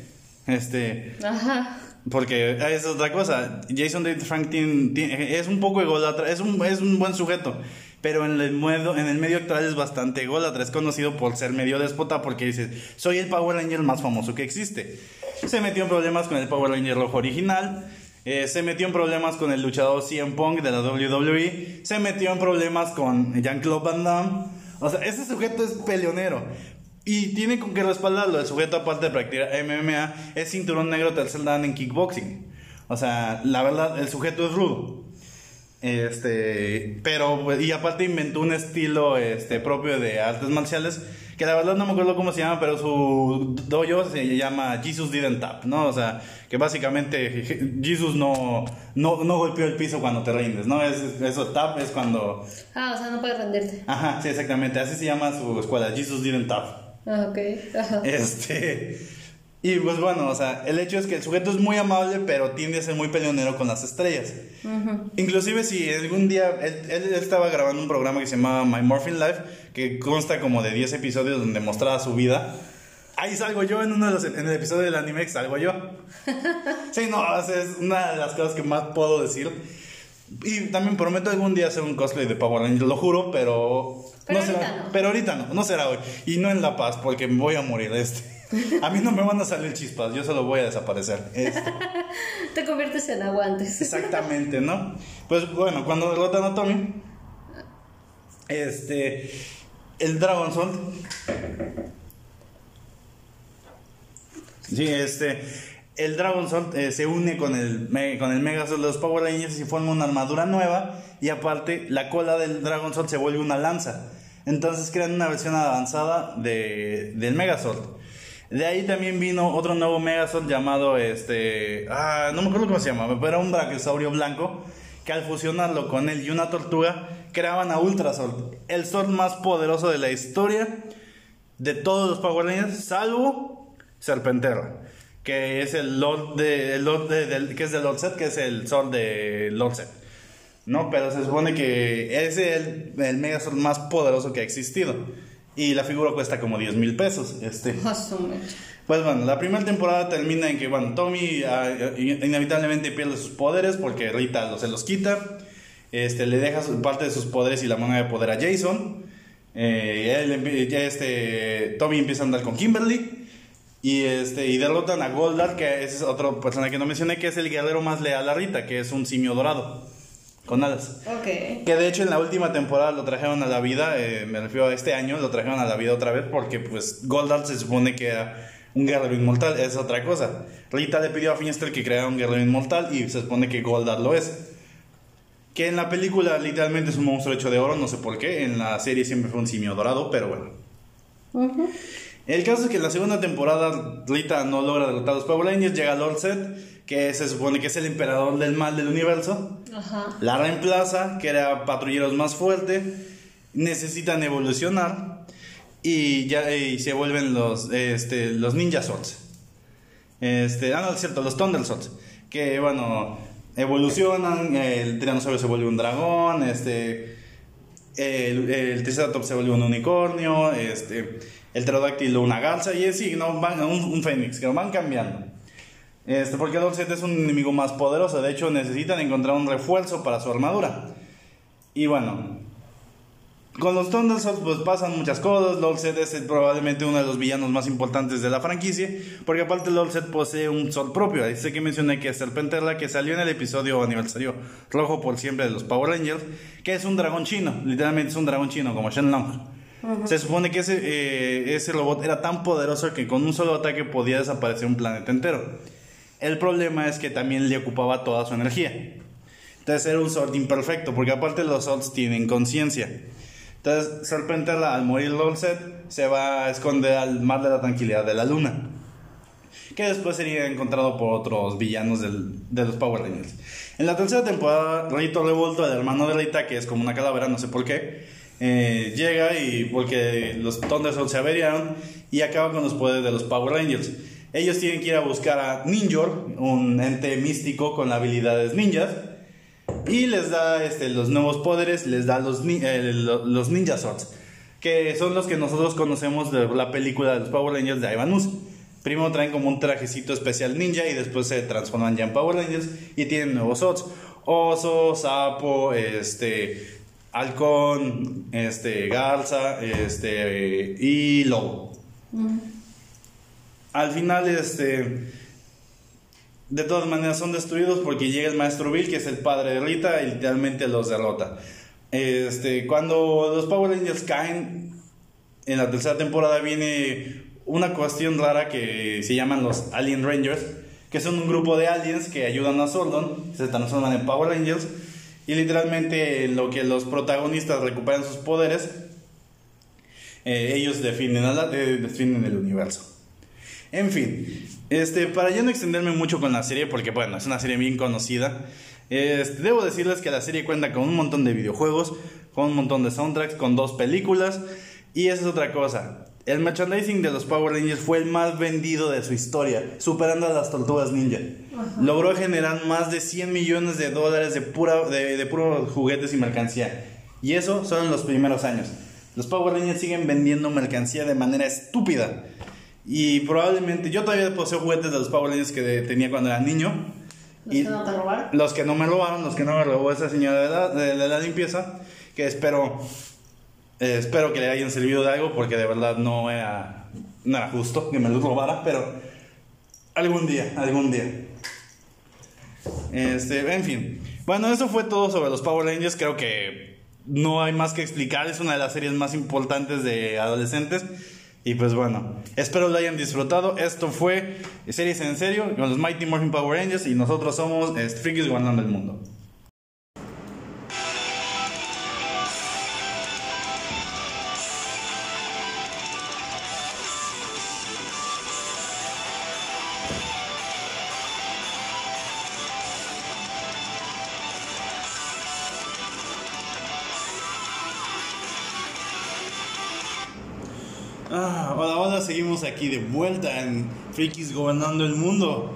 Este, Ajá. Porque es otra cosa. Jason David Frank tiene- tiene- es un poco ególatra, es un, es un buen sujeto. Pero en el, medio, en el medio actual es bastante ególatra. Es conocido por ser medio déspota porque dice: Soy el Power Ranger más famoso que existe. Se metió en problemas con el Power Ranger rojo original. eh, se metió en problemas con el luchador CM Punk de la WWE. Se metió en problemas con Jean-Claude Van Damme. O sea, ese sujeto es peleonero. Y tiene con qué respaldarlo. El sujeto, aparte de practicar MMA, es cinturón negro tercer dan en kickboxing. O sea, la verdad, el sujeto es rudo. Este, pero, pues, y aparte inventó un estilo este, propio de artes marciales, que la verdad no me acuerdo cómo se llama, pero su dojo se llama Jesus Didn't Tap, ¿no? O sea, que básicamente [laughs] Jesus no, no, no golpeó el piso cuando te rindes, ¿no? Es, eso tap es cuando... Ah, o sea, no puedes rendirte. Ajá, sí, exactamente, así se llama su escuela, Jesus Didn't Tap. Ah, ok. Ajá. Este. Y pues bueno, o sea, el hecho es que el sujeto es muy amable, pero tiende a ser muy peleonero con las estrellas. Inclusive si algún día él, él estaba grabando un programa que se llamaba My Morphin Life, que consta como de 10 episodios donde mostraba su vida. Ahí salgo yo en uno de los en el episodio del anime salgo yo. [laughs] Sí, no, o sea, es una de las cosas que más puedo decir. Y también prometo algún día hacer un cosplay de Power Ranger, lo juro, pero Pero ahorita no. pero ahorita no, no será hoy. Y no en La Paz, porque me voy a morir este. [laughs] A mí no me van a salir chispas, yo solo voy a desaparecer. Este, [laughs] Te conviertes en aguantes. exactamente, ¿no? Pues bueno, cuando derrotan a Tommy, este, el Dragon Sword. Sí, este, el Dragon Sword eh, se une con el, con el Megazord de los Power Rangers y forma una armadura nueva. Y aparte, la cola del Dragon Sword se vuelve una lanza. Entonces crean una versión avanzada de, del Megazord. De ahí también vino otro nuevo Megazord llamado este. Ah, no me acuerdo cómo se llama, pero era un brachiosaurio blanco. Que al fusionarlo con él y una tortuga, creaban a Ultrasword, el Sword más poderoso de la historia de todos los Power Rangers, salvo Serpentera, que es el Lord de, el Lord de- del- que es de Lord Set, que es el Sword de Lord Set. No, pero se supone que es el, el Megazord más poderoso que ha existido. Y la figura cuesta como 10 mil pesos. Este. [laughs] Pues bueno, la primera temporada termina en que, bueno, Tommy ah, in- inevitablemente pierde sus poderes porque Rita lo- se los quita. Este, le deja parte de sus poderes y la moneda de poder a Jason. Eh, él este, Tommy empieza a andar con Kimberly. Y, este, y derrotan a Goldar, que es otra persona que no mencioné, que es el guerrero más leal a Rita, que es un simio dorado. Con alas. Ok. Que de hecho en la última temporada lo trajeron a la vida, eh, me refiero a este año, lo trajeron a la vida otra vez porque pues Goldar se supone que era un guerrero inmortal, es otra cosa. Rita le pidió a Finster que creara un guerrero inmortal y se supone que Goldar lo es. Que en la película literalmente es un monstruo hecho de oro, no sé por qué, en la serie siempre fue un simio dorado, pero bueno. El caso es que en la segunda temporada Rita no logra derrotar a los Power Rangers, llega Lord Set, que se supone que es el emperador del mal del universo. Ajá. La reemplaza, crea patrulleros más fuertes, necesitan evolucionar y ya y se vuelven los, este, los Ninja Swords. Este, ah, no, es cierto, los Thunder Swords. Que bueno, evolucionan, el tiranosaurio se vuelve un dragón, este. el, el Triceratops se volvió un unicornio, este, el pterodáctilo una garza, y así, ¿no? Van, un, un fénix, que van cambiando. Este, porque el Olset es un enemigo más poderoso, de hecho necesitan encontrar un refuerzo para su armadura. Y bueno, con los Thunderswords pues pasan muchas cosas. Lolset es probablemente uno de los villanos más importantes de la franquicia, porque aparte Lolset posee un sol propio. Ahí sé que mencioné que es Serpenterla, que salió en el episodio aniversario rojo por siempre de los Power Rangers, que es un dragón chino, literalmente es un dragón chino como Shenlong. Se supone que ese, eh, ese robot era tan poderoso que con un solo ataque podía desaparecer un planeta entero. El problema es que también le ocupaba toda su energía. Entonces era un Sword imperfecto, porque aparte los Swords tienen conciencia. Entonces, Serpenterla, al morir Lolset, se va a esconder al mar de la tranquilidad de la luna. Que después sería encontrado por otros villanos del- de los Power Rangers. En la tercera temporada, Rito Revolto, el hermano de Rita, que es como una calavera, no sé por qué, eh, llega y porque los Thunderstorms se averiaron y acaba con los poderes de los Power Rangers. Ellos tienen que ir a buscar a Ninjor, un ente místico con habilidades ninjas. Y les da este, los nuevos poderes, les da los, eh, lo- los Ninja Swords, que son los que nosotros conocemos de la película de los Power Rangers de Ivanus. Primero traen como un trajecito especial ninja y después se transforman ya en Power Rangers y tienen nuevos swords. Oso, sapo, este, halcón, este, garza, este, y lobo. Al final, este, de todas maneras son destruidos porque llega el maestro Bill, que es el padre de Rita, y literalmente los derrota. Este, cuando los Power Rangers caen, en la tercera temporada viene una cuestión rara que se llaman los Alien Rangers, que son un grupo de aliens que ayudan a Sordon, se transforman en Power Rangers, y literalmente en lo que los protagonistas recuperan sus poderes, eh, ellos definen, la- eh, definen el universo. En fin, este, para ya no extenderme mucho con la serie, porque bueno, es una serie bien conocida, este, debo decirles que la serie cuenta con un montón de videojuegos, con un montón de soundtracks, con dos películas, y esa es otra cosa. El merchandising de los Power Rangers fue el más vendido de su historia, superando a las tortugas ninja. Logró generar más de 100 millones de dólares de, pura, de, de puros juguetes y mercancía. Y eso solo en los primeros años. Los Power Rangers siguen vendiendo mercancía de manera estúpida. Y probablemente, yo todavía poseo juguetes de los Power Rangers que de- tenía cuando era niño. ¿Los Y que no te robaron? los que no me robaron, los que no me robó esa señora de la, de- de la limpieza, que espero, eh, espero que le hayan servido de algo, porque de verdad no era, no era justo que me los robara, pero algún día, algún día. Este, en fin. Bueno, eso fue todo sobre los Power Rangers. Creo que no hay más que explicar. Es una de las series más importantes de adolescentes. Y pues bueno, espero lo hayan disfrutado. Esto fue Series en Serio con los Mighty Morphin Power Rangers. Y nosotros somos eh, Frikis Gobernando el Mundo. Seguimos aquí de vuelta en Frikis Gobernando el Mundo.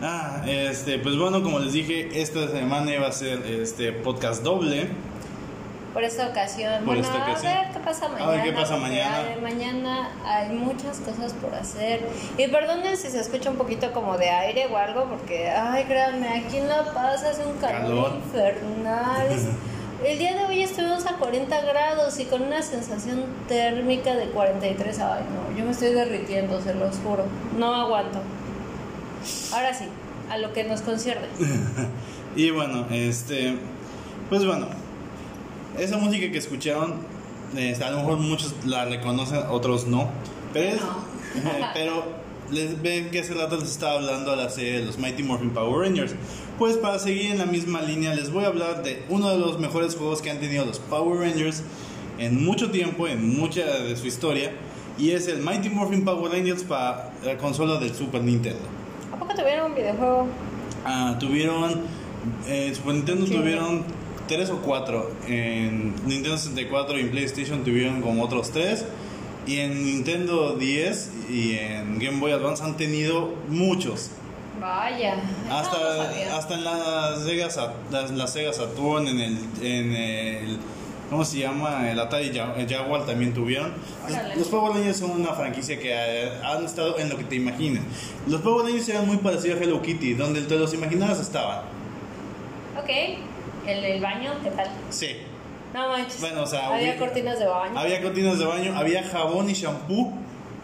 Ah, este, pues bueno, como les dije, esta semana iba a ser este podcast doble. Por esta ocasión. Por bueno, esta ocasión. a ver qué pasa A mañana. ver qué pasa porque mañana. hay- mañana hay muchas cosas por hacer. Y perdonen si se escucha un poquito como de aire o algo, porque, ay, créanme, aquí en La Paz hace un calor, Calor. infernal. [laughs] El día de hoy estuvimos a 40 grados y con una sensación térmica de 43. Ay, no, yo me estoy derritiendo, se los juro. No aguanto. Ahora sí, a lo que nos concierne. [laughs] Y bueno, este, pues bueno, esa música que escucharon, este, a lo mejor muchos la reconocen, otros no, pero, es- [laughs] pero les ven que hace rato les estaba hablando a la serie de los Mighty Morphin Power Rangers. Pues para seguir en la misma línea, les voy a hablar de uno de los mejores juegos que han tenido los Power Rangers en mucho tiempo, en mucha de su historia, y es el Mighty Morphin Power Rangers para la consola del Super Nintendo. ¿A poco tuvieron un videojuego? Ah, tuvieron. En Super Nintendo Sí. tuvieron tres o cuatro. En Nintendo 64 y en PlayStation tuvieron como otros tres. Y en Nintendo 10 y en Game Boy Advance han tenido muchos. Vaya. eso no Hasta, hasta en la Sega, Sa- las, la Sega Saturn, en el, en el. ¿Cómo se llama? El Atari Jaguar también tuvieron. Los, los Power Rangers son una franquicia que han estado en lo que te imagines. Los Power Rangers eran muy parecidos a Hello Kitty, donde te los imaginabas estaban. Ok. ¿El, el baño? ¿Qué tal? Sí. No manches. Bueno, o sea, Había hubi- cortinas de baño. Había cortinas de baño, había jabón y shampoo,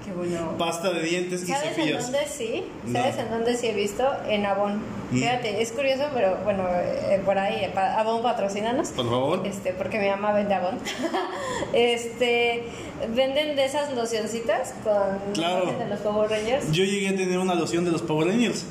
Qué bueno. pasta de dientes y ¿Sabes en dónde sí? No. ¿Sabes en dónde sí he visto? En Avon. Mm. Fíjate, es curioso, pero bueno, eh, por ahí, eh, Avon patrocínanos. Por favor. Este, porque mi mamá vende Avon. [laughs] este, venden de esas locioncitas con Claro. de los Power Rangers. Yo llegué a tener una loción de los Power Rangers.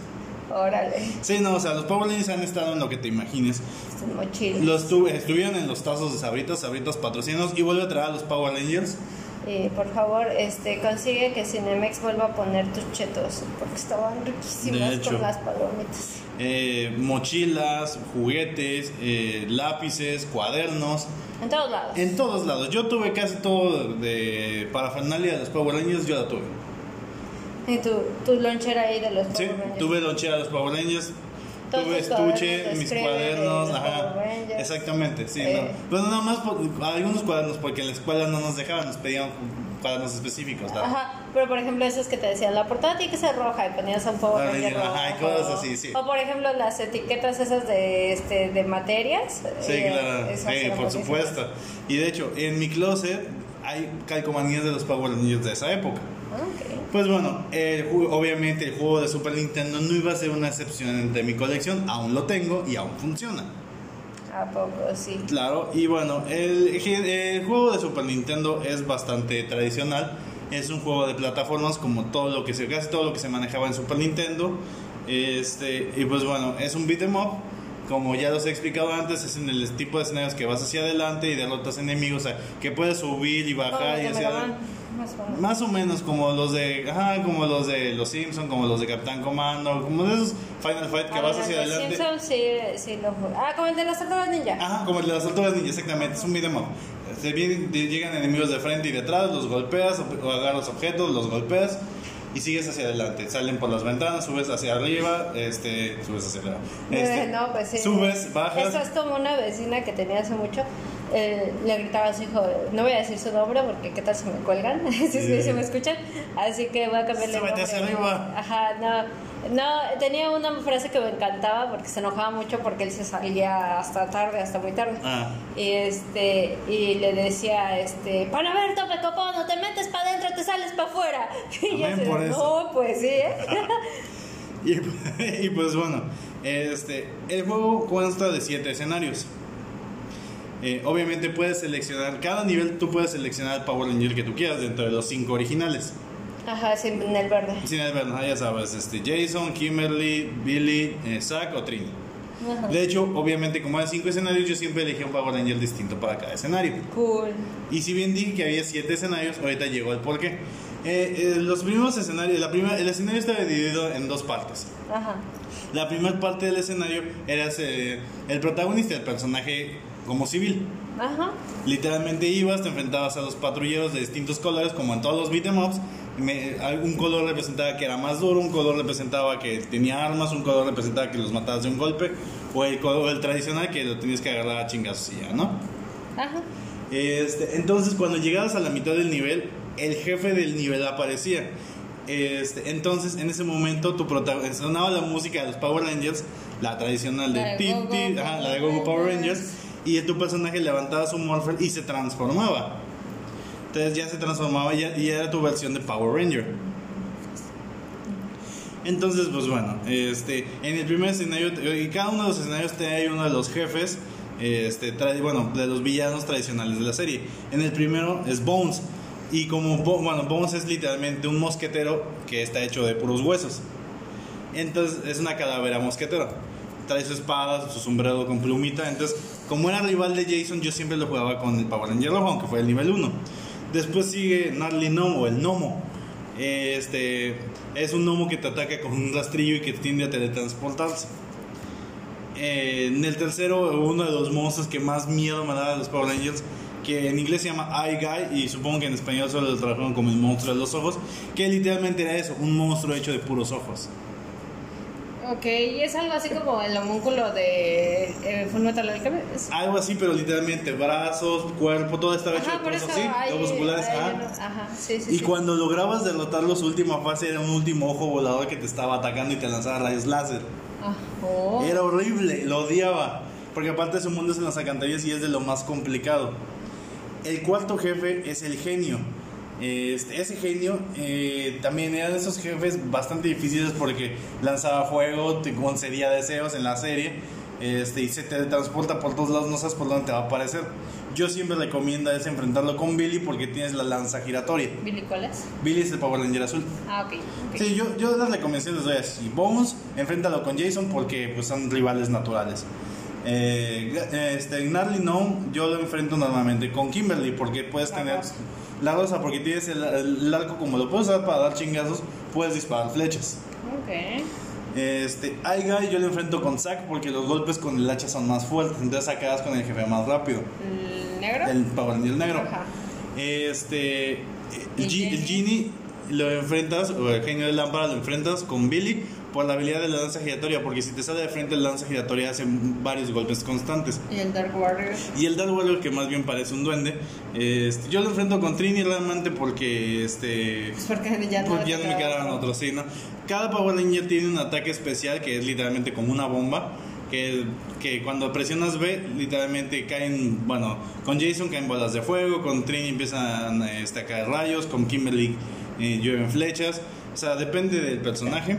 Órale, Sí, no, o sea, los Power Rangers han estado en lo que te imagines. estos mochilas. Los tuve, estuvieron en los tazos de Sabritas, Sabritas patrocinos y vuelve a traer a los Power Rangers. Y por favor, este, consigue que Cinemex vuelva a poner tus chetos, porque estaban riquísimas hecho. con las palomitas. eh, mochilas, juguetes, eh, lápices, cuadernos, En todos lados. en todos lados. Yo tuve casi todo de parafernalia de los Power Rangers, yo la tuve. Y tu, tu lonchera ahí de los Sí, Power Rangers. tuve lonchera de los Power Rangers. Tuve estuche, de mis escribe de cuadernos, ajá. Exactamente, sí. Eh. no. Bueno, nada más por- algunos cuadernos porque en la escuela no nos dejaban, nos pedían cuadernos específicos. ¿verdad? Ajá, pero por ejemplo esos que te decían, la portada tiene que ser roja y ponías un Ranger rojo. ajá, y cosas así, sí. O por ejemplo las etiquetas esas de, este, de materias. Sí, eh, claro, por buenísimas. supuesto. Y de hecho, en mi closet hay calcomanías de los Power Rangers de esa época. Pues bueno, el obviamente el juego de Super Nintendo no iba a ser una excepción entre mi colección, aún lo tengo y aún funciona. ¿A poco? Sí. Claro, y bueno, el, el juego de Super Nintendo es bastante tradicional. Es un juego de plataformas como todo lo que se, casi todo lo que se manejaba en Super Nintendo. Este, y pues bueno, es un beat 'em up. Como ya los he explicado antes, es en el tipo de escenarios que vas hacia adelante y derrotas enemigos, o sea, que puedes subir y bajar y hacia adelante. Más o menos. Como los de, ajá, como los de los Simpson, como los de Capitán Comando, como de esos Final Fight que Ah, vas hacia el de adelante. Simpsons sí, sí lo jugué. Ah, como el de las tortugas ninja. Ajá, como el de las tortugas ninja, exactamente, es un beat'em. Se vienen- llegan enemigos de frente y detrás, los golpeas, o agarras objetos, los golpeas y sigues hacia adelante. Salen por las ventanas, subes hacia arriba, este, subes hacia arriba. Este, Eh, no, pues sí. Subes, bajas. Eso es como una vecina que tenía hace mucho. Eh, le gritaba a su hijo, no voy a decir su nombre porque qué tal si me cuelgan, [laughs] si, si me escuchan. Así que voy a cambiarle el nombre. arriba. Ajá, no. No, tenía una frase que me encantaba porque se enojaba mucho porque él se salía hasta tarde, hasta muy tarde. Ah, Y este y le decía este, "Para ver, tope copón, no te metes para adentro, te sales para afuera." [laughs] Y yo Amén así de, por eso. No, pues sí. ¿eh?". [laughs] y, y pues bueno, este, el juego consta de siete escenarios. Eh, obviamente puedes seleccionar, cada nivel tú puedes seleccionar el Power Ranger que tú quieras dentro de los cinco originales. Ajá, sí, en el verde. Sin el ver, ya sabes, este, Jason, Kimberly, Billy, eh, Zack o Trini. Ajá. De hecho, obviamente como hay cinco escenarios, yo siempre elegí un Power Ranger distinto para cada escenario. Cool. Y si bien dije que había siete escenarios, ahorita llegó el porqué. Eh, eh, los primeros escenarios, la primera, el escenario estaba dividido en dos partes. Ajá. La primera parte del escenario era eh, el protagonista, el personaje como civil. Ajá. Literalmente ibas, te enfrentabas a los patrulleros de distintos colores, como en todos los beat'em ups. Me- un color representaba que era más duro, un color representaba que tenía armas, un color representaba que los matabas de un golpe, o el color el tradicional que lo tenías que agarrar a chingazos y ya, ¿no? Ajá. Este, entonces, cuando llegabas a la mitad del nivel, el jefe del nivel aparecía. Este, entonces, en ese momento, tu prota- sonaba la música de los Power Rangers, la tradicional de La de ajá, la de Go Power Rangers, y tu personaje levantaba su Morpher y se transformaba. Entonces ya se transformaba y ya, era tu versión de Power Ranger. Entonces, pues bueno, este, en el primer escenario, y cada uno de los escenarios te hay uno de los jefes, este, tra- bueno, de los villanos tradicionales de la serie. En el primero es Bones, y como, bueno, Bones es literalmente un mosquetero que está hecho de puros huesos. Entonces es una calavera mosquetero. Trae su espada, su sombrero con plumita. Entonces, como era rival de Jason, yo siempre lo jugaba con el Power Ranger rojo, aunque fue el nivel 1. Después sigue Gnarly Gnomo, el gnomo. Este es un gnomo que te ataca con un rastrillo y que tiende a teletransportarse. Eh, en el tercero, uno de los monstruos que más miedo me daba de los Power Rangers, que en inglés se llama Eye Guy y supongo que en español solo lo trabajaron como el monstruo de los ojos, que literalmente era eso, un monstruo hecho de puros ojos. Ok, y es algo así como el homúnculo de eh, Full Metal Alchemist. Algo así, pero literalmente brazos, cuerpo, todo estaba hecho Ajá, de cosas así, globos oculares, ajá. Ajá, sí, sí. Y sí. cuando lograbas derrotarlo, su última fase era un último ojo volador que te estaba atacando y te lanzaba rayos láser. Oh. Era horrible, lo odiaba. Porque aparte su mundo es en las alcantarillas y es de lo más complicado. El cuarto jefe es el genio. Este, ese genio eh, también era de esos jefes bastante difíciles porque lanzaba fuego, te concedía deseos en la serie este, y se te transporta por todos lados, no sabes por dónde te va a aparecer. Yo siempre recomiendo es enfrentarlo con Billy porque tienes la lanza giratoria. ¿Billy cuál es? Billy es el Power Ranger azul. Ah, ok. ok. Sí, yo, yo las recomendaciones doy así. Bones, enfréntalo con Jason porque pues, son rivales naturales. Eh, este, Gnarly No, yo lo enfrento normalmente con Kimberly porque puedes La tener rosa. la rosa porque tienes el, el arco como lo puedes usar para dar chingazos, puedes disparar flechas. Ok. Este, Aiga yo lo enfrento con Zack porque los golpes con el hacha son más fuertes, entonces acabas con el jefe más rápido. ¿El negro? El Power Ranger negro. Ajá. Este. El, ¿Y Ge- el? Genie lo enfrentas, o el genio de lámpara lo enfrentas con Billy por la habilidad de la lanza giratoria, porque si te sale de frente la lanza giratoria hace varios golpes constantes. ¿Y el Dark Warrior? Y el Dark Warrior, que más bien parece un duende, este, yo lo enfrento con Trini realmente porque este. Pues porque ya no, Porque ya no me quedaba quedaban otro. otros, sí, ¿no? Cada Power Ranger tiene un ataque especial que es literalmente como una bomba. Que, que cuando presionas B, literalmente caen, bueno, con Jason caen bolas de fuego, con Trini empiezan este, a caer rayos, con Kimberly eh, llueven flechas. O sea, depende del personaje.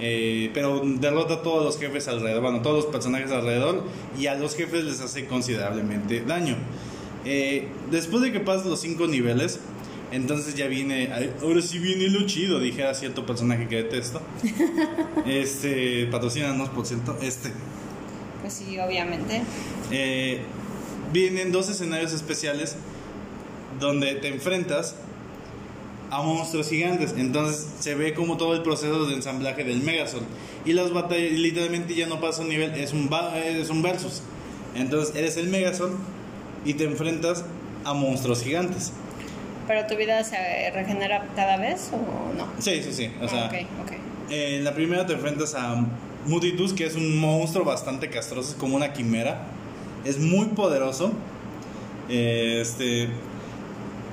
Eh, pero derrota a todos los jefes alrededor, bueno, todos los personajes alrededor y a los jefes les hace considerablemente daño. Eh, después de que pasas los cinco niveles, entonces ya viene, ahora sí viene lo chido, dijera cierto personaje que detesto. [laughs] Este, patrocínanos, por cierto. Este, Pues sí, obviamente. eh, vienen dos escenarios especiales donde te enfrentas a monstruos gigantes. Entonces se ve como todo el proceso de ensamblaje del Megazord. Y las batallas literalmente ya no pasa un nivel, es un, es un versus. Entonces eres el Megazord y te enfrentas a monstruos gigantes. ¿Pero tu vida se regenera cada vez o no? Sí, sí, sí. O sea, Ah, ok, ok. Eh, En la primera te enfrentas a Mutitus, que es un monstruo bastante castroso, es como una quimera. Es muy poderoso. Este.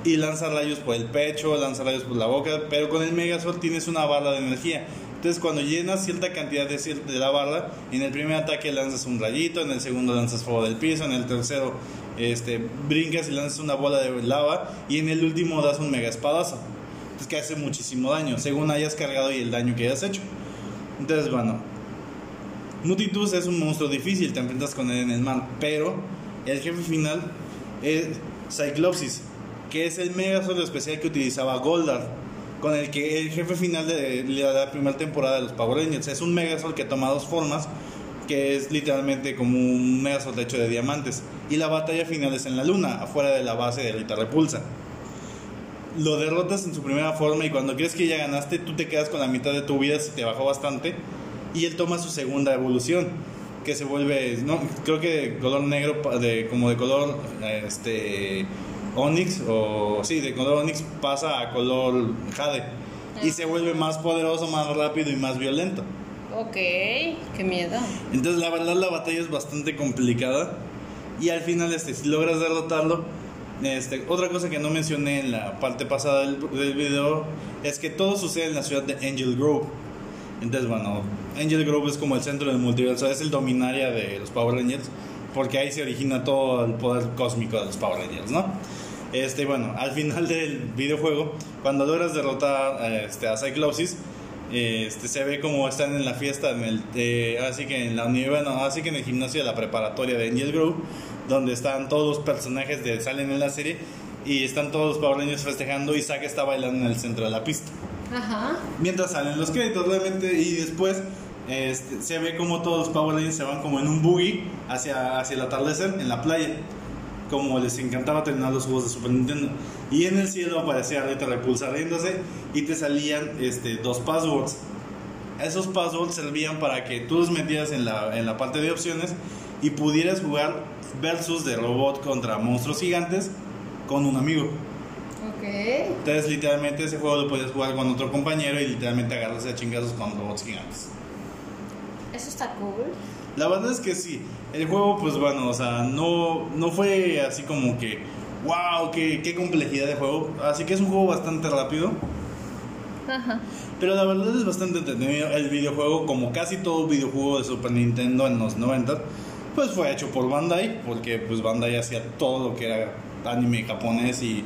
Y lanza rayos por el pecho, lanza rayos por la boca, pero con el Megazord tienes una barra de energía. Entonces cuando llenas cierta cantidad de, de la barra, en el primer ataque lanzas un rayito, en el segundo lanzas fuego del piso, en el tercero este, brincas y lanzas una bola de lava y en el último das un mega espadazo. Entonces que hace muchísimo daño, según hayas cargado y el daño que hayas hecho. Entonces, bueno, Mutitus es un monstruo difícil, te enfrentas con él en el mar, pero el jefe final es Cyclopsis, que es el Megazord especial que utilizaba Goldar, con el que el jefe final de, la primera temporada de los Power Rangers. Es un Megazord que toma dos formas, que es literalmente como un Megazord hecho de diamantes. Y la batalla final es en la luna, afuera de la base de Rita Repulsa. Lo derrotas en su primera forma y cuando crees que ya ganaste, tú te quedas con la mitad de tu vida si te bajó bastante. Y él toma su segunda evolución, que se vuelve, no, creo que de color negro, de, como de color este, Onix, o sí, de color Onix pasa a color Jade. Y se vuelve más poderoso, más rápido y más violento. Ok, qué miedo. Entonces la verdad la batalla es bastante complicada y al final este si logras derrotarlo este, otra cosa que no mencioné en la parte pasada del, del video es que todo sucede en la ciudad de Angel Grove. Entonces bueno, Angel Grove es como el centro del multiverso, es el dominaria de los Power Rangers porque ahí se origina todo el poder cósmico de los Power Rangers, ¿no? Este, bueno, al final del videojuego, cuando logras derrotar este, a Cyclopsis, este, se ve como están en la fiesta, así que en la bueno, así que en el gimnasio de la preparatoria de Angel Grove, donde están todos los personajes que salen en la serie y están todos los Power Rangers festejando y Zack está bailando en el centro de la pista. Mientras salen los créditos, obviamente, y después este, se ve como todos los Power Rangers se van como en un buggy hacia, hacia el atardecer en la playa. Como les encantaba terminar los juegos de Super Nintendo. Y en el cielo aparecía Rita Repulsa riéndose y te salían este, dos passwords. Esos passwords servían para que tú los metieras en la, en la parte de opciones y pudieras jugar versus de robot contra monstruos gigantes con un amigo. Ok. Entonces, literalmente ese juego lo podías jugar con otro compañero y literalmente agarrarse a chingazos con robots gigantes. Eso está cool. La verdad es que sí. El juego, pues bueno, o sea, no, no fue así como que, wow, qué, qué complejidad de juego. Así que es un juego bastante rápido. Ajá. Pero la verdad es bastante entretenido. El videojuego, como casi todo videojuego de Super Nintendo en los 90, pues fue hecho por Bandai, porque pues Bandai hacía todo lo que era anime japonés y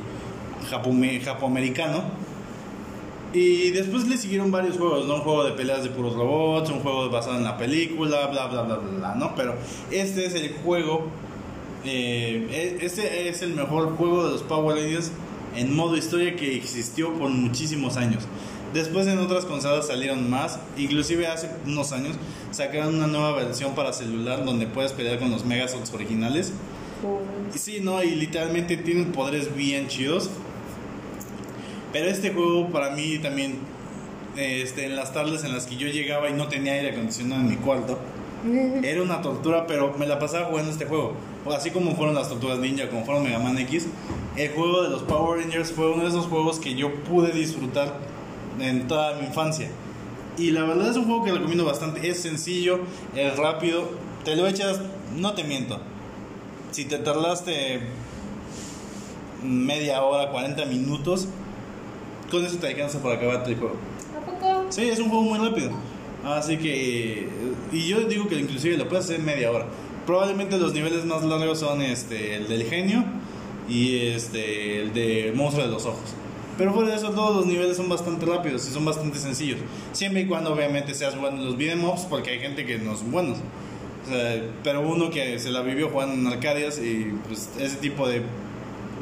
japoamericano. Y después le siguieron varios juegos, ¿no? Un juego de peleas de puros robots, un juego basado en la película, bla, bla, bla, bla, bla, ¿no? Pero este es el juego, eh, e- este es el mejor juego de los Power Rangers en modo historia que existió por muchísimos años. Después en otras consolas salieron más, inclusive hace unos años sacaron una nueva versión para celular donde puedes pelear con los Megazords originales. Sí, no, y literalmente tienen poderes bien chidos. Pero este juego para mí también, este, en las tardes en las que yo llegaba y no tenía aire acondicionado en mi cuarto, era una tortura, pero me la pasaba jugando este juego. Así como fueron las tortugas ninja, como fueron Mega Man X, el juego de los Power Rangers fue uno de esos juegos que yo pude disfrutar en toda mi infancia. Y la verdad es un juego que recomiendo bastante. Es sencillo, es rápido, te lo echas, no te miento. Si te tardaste media hora, 40 minutos, con eso te alcanza para acabar el juego. ¿A poco? Sí, es un juego muy rápido. Así que. Y yo digo que inclusive lo puedes hacer en media hora. Probablemente los niveles más largos son este el del genio y este el de monstruo de los ojos. Pero fuera de eso, todos los niveles son bastante rápidos y son bastante sencillos. Siempre y cuando, obviamente, seas bueno en los beat'em porque hay gente que no son buenos. O sea, pero uno que se la vivió jugando en arcadias y pues ese tipo de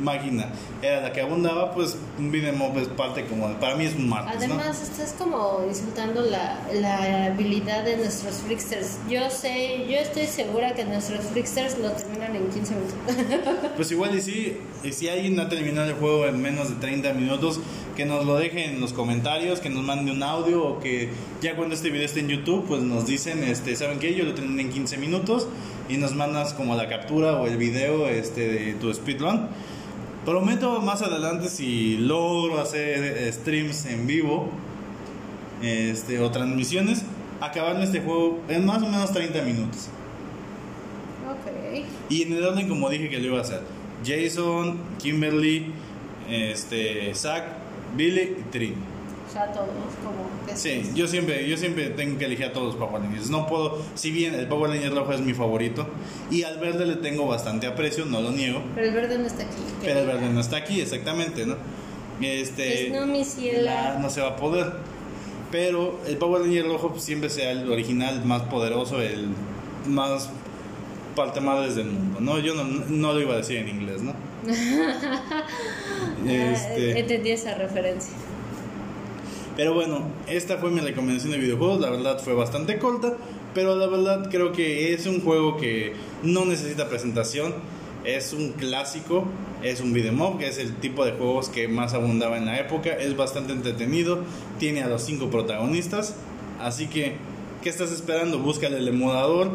máquina era la que abundaba, pues un up es parte como. de- Para mí es un martes, ¿no? Además, estás como insultando la, la habilidad de nuestros freaksters. Yo sé, yo estoy segura que nuestros freaksters lo terminan en 15 minutos. Pues igual y sí, y si alguien ha terminado el juego en menos de 30 minutos, que nos lo deje en los comentarios, que nos mande un audio o que ya cuando este video esté en YouTube, pues nos dicen, este, ¿saben qué? Yo lo terminé en 15 minutos y nos mandas como la captura o el video este, de tu speedrun. Prometo más adelante si logro hacer eh, streams en vivo este, o transmisiones, acabar este juego en más o menos 30 minutos. ok. Y en el orden como dije que lo iba a hacer. Jason, Kimberly, este, Zack, Billy y Trin. O sea, todos como que Sí, yo siempre, yo siempre tengo que elegir a todos los Power Rangers. No puedo, si bien el Power Ranger rojo es mi favorito y al verde le tengo bastante aprecio, no lo niego. Pero el verde no está aquí. Pero el verde no está aquí, exactamente, ¿no? Este, Pues no, mi la- ciela. no se va a poder. Pero el Power Ranger rojo pues, siempre sea el original, más poderoso, el más parte madres del mundo, ¿no? Yo no, no lo iba a decir en inglés, ¿no? [laughs] Ah, este, entendí esa referencia. Pero bueno, esta fue mi recomendación de videojuegos, la verdad fue bastante corta, pero la verdad creo que es un juego que no necesita presentación, es un clásico, es un beat'em que es el tipo de juegos que más abundaba en la época, es bastante entretenido, tiene a los cinco protagonistas, así que, ¿qué estás esperando? Búscale el emulador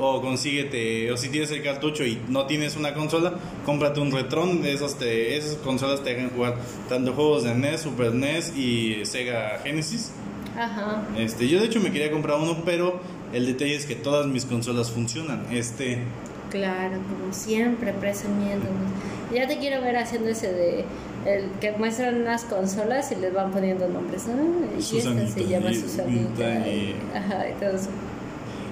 o consíguete, o si tienes el cartucho y no tienes una consola, cómprate un Retron, de esos te, esas consolas te dejan jugar tanto juegos de NES, Super NES y Sega Genesis. Ajá. Este, yo de hecho me quería comprar uno, pero el detalle es que todas mis consolas funcionan. Este, Claro, como siempre, presumiéndonos. Ya te quiero ver haciendo ese de el que muestran unas consolas y les van poniendo nombres. ¿no? Y esta se llama Susanita. y- y- Ajá, y todo eso.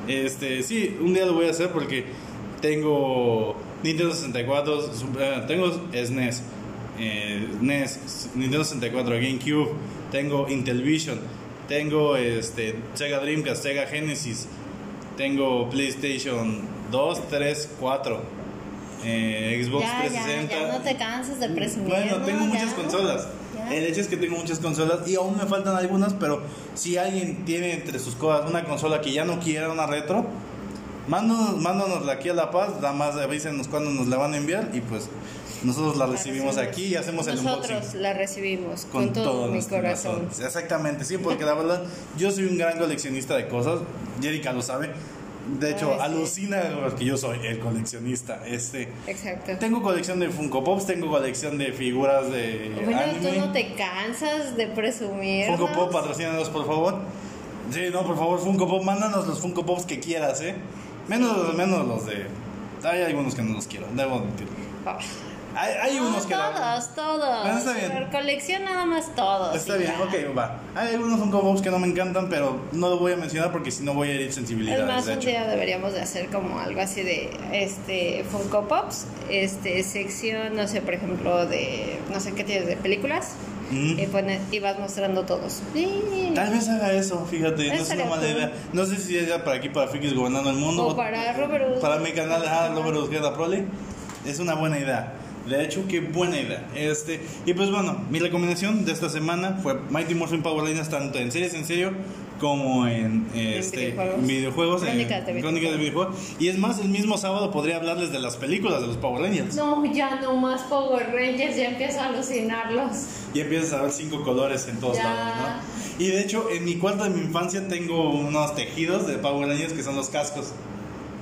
Este, sí, un día lo voy a hacer porque tengo Nintendo 64, Super- eh, tengo SNES, eh, NES, Nintendo 64, GameCube, tengo Intellivision, tengo este, Sega Dreamcast, Sega Genesis, tengo PlayStation 2, 3, 4, eh, Xbox Ya, ya, 360. ya no te cansas de presumir. Bueno, ¿no? tengo muchas Ya. consolas. Ya. El hecho es que tengo muchas consolas y aún me faltan algunas, pero si alguien tiene entre sus cosas una consola que ya no quiera una retro, mándanos, mándanosla aquí a La Paz, nada más avísenos cuándo nos la van a enviar y pues nosotros la recibimos aquí y hacemos el Nosotros unboxing. la recibimos con, todo, mi nuestro corazón. Exactamente, sí, porque la verdad yo soy un gran coleccionista de cosas, Jerica lo sabe. De hecho, Ay, sí. alucina porque yo soy el coleccionista. Este, Exacto. tengo colección de Funko Pops, tengo colección de figuras de Bueno, anime. tú no te cansas de presumir. Funko Pop, patrocínanos por favor. Sí, no, por favor, Funko Pop, mándanos los Funko Pops que quieras, ¿eh? Menos, menos los de... Hay algunos que no los quiero, debo admitirlo. Oh. Hay, hay No, unos que... la- todos, todos. Bueno, está bien. Por colección nada más todos. Está bien, ya. ok, va. Hay algunos Funko Pops que no me encantan, pero no lo voy a mencionar porque si no voy a herir Es sensibilidades, más, de un hecho. día deberíamos de hacer como algo así de este Funko Pops, este sección, no sé, por ejemplo, de no sé qué tienes de películas Mm. y pone y vas mostrando todos. Sí. Tal vez haga eso, fíjate, no es una mala idea. No sé si es ya para aquí, para Frikis Gobernando el Mundo. O para Robert. Para mi canal, ah, Robert Uzqueda Prole. Es una buena idea. De hecho, qué buena idea. Este, y pues bueno, mi recomendación de esta semana fue Mighty Morphin Power Rangers tanto en series en serio como en, este, videojuegos. videojuegos, Crónicas de crónicas de videojuegos. Y es más, el mismo sábado podría hablarles de las películas de los Power Rangers. No, ya no más Power Rangers, ya empiezo a alucinarlos. Y empiezas a ver cinco colores en todos Ya. lados, ¿no? Y de hecho, en mi cuarto de mi infancia tengo unos tejidos de Power Rangers que son los cascos.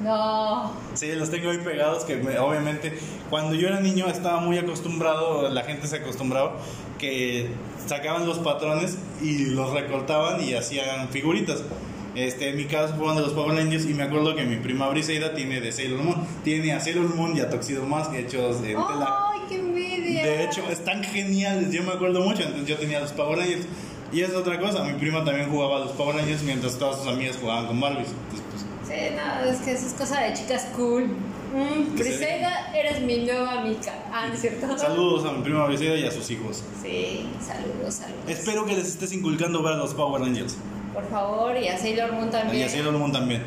No. Sí, los tengo ahí pegados que me- obviamente cuando yo era niño estaba muy acostumbrado, la gente se acostumbraba que sacaban los patrones y los recortaban y hacían figuritas. Este, en mi caso fueron de los Power Rangers y me acuerdo que mi prima Briseida tiene de Sailor Moon, tiene a Sailor Moon y a Tuxedo Mask hechos en tela. Ay, qué envidia. De hecho, están geniales, yo me acuerdo mucho, entonces yo tenía los Power Rangers. Y es otra cosa, mi prima también jugaba a los Power Rangers mientras todas sus amigas jugaban con Barbies. Entonces, Sí, no, es que eso es cosa de chicas cool. Mm, ¿Qué se- Briseida, eres mi nueva amiga. Ah, ¿no es cierto? saludos a mi prima Briseida y a sus hijos. Sí, saludos, saludos. Espero que les estés inculcando ver a los Power Rangers. Por favor, y a Sailor Moon Y también. a Sailor Moon también.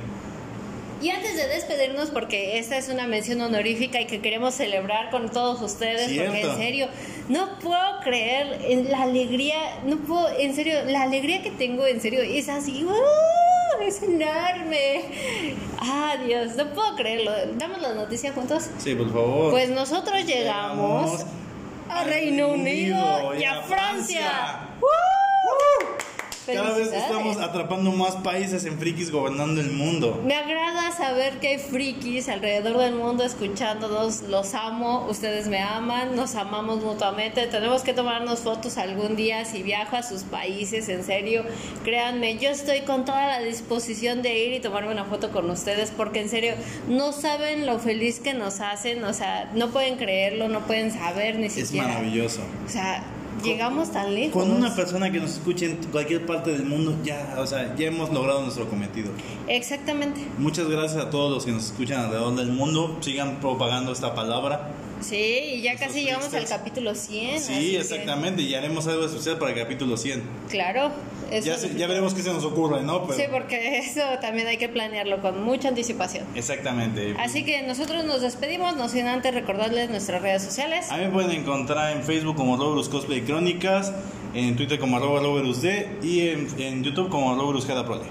Y antes de despedirnos, porque esta es una mención honorífica y que queremos celebrar con todos ustedes, porque en serio, no puedo creer en la alegría, no puedo, en serio, la alegría que tengo, en serio, es así, ¡uh! Es enorme. Ah, Dios, no puedo creerlo. ¿Damos la noticia juntos? Sí, por favor. Pues nosotros llegamos Llegamos a Reino Unido Unido y a Francia. Cada vez estamos atrapando más países en frikis gobernando el mundo. Me agrada saber que hay frikis alrededor del mundo escuchándonos. Los amo, ustedes me aman, nos amamos mutuamente. Tenemos que tomarnos fotos algún día si viajo a sus países, en serio. Créanme, yo estoy con toda la disposición de ir y tomarme una foto con ustedes porque en serio no saben lo feliz que nos hacen. O sea, no pueden creerlo, no pueden saber ni Es siquiera. maravilloso. O sea, llegamos tan lejos. Con una persona que nos escuche en cualquier parte del mundo, ya, o sea, ya hemos logrado nuestro cometido. Exactamente. Muchas gracias a todos los que nos escuchan alrededor del mundo. Sigan propagando esta palabra. Sí, y ya casi llegamos al capítulo 100. así Sí, que- exactamente. Y haremos algo especial para el capítulo 100. Claro. eso Ya, se- veremos qué se nos ocurre, ¿no? Pero- Sí, porque eso también hay que planearlo con mucha anticipación. Exactamente. Así que nosotros nos despedimos, no sin antes recordarles nuestras redes sociales. A mí me pueden encontrar en Facebook como Roberus Cosplay Crónicas, en Twitter como arroba Roberus D y en, en YouTube como Roberus Jada Prole.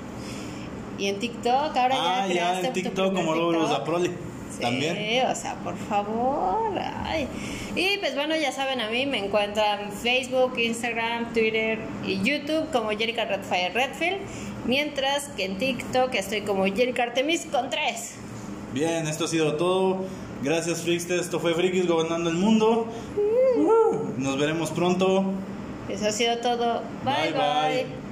Y en TikTok, ahora Ah, ya en TikTok como Roberus TikTok. Da Prole. Sí, También. o sea, por favor. ay. Y pues bueno, ya saben, a mí me encuentran Facebook, Instagram, Twitter y YouTube como Jerica Redfire Redfield. Mientras que en TikTok estoy como Jerica Artemis con 3. Bien, esto ha sido todo. Gracias, Frickster. Esto fue Frikis Gobernando el Mundo. Nos veremos pronto. Eso ha sido todo. bye. Bye, bye. bye.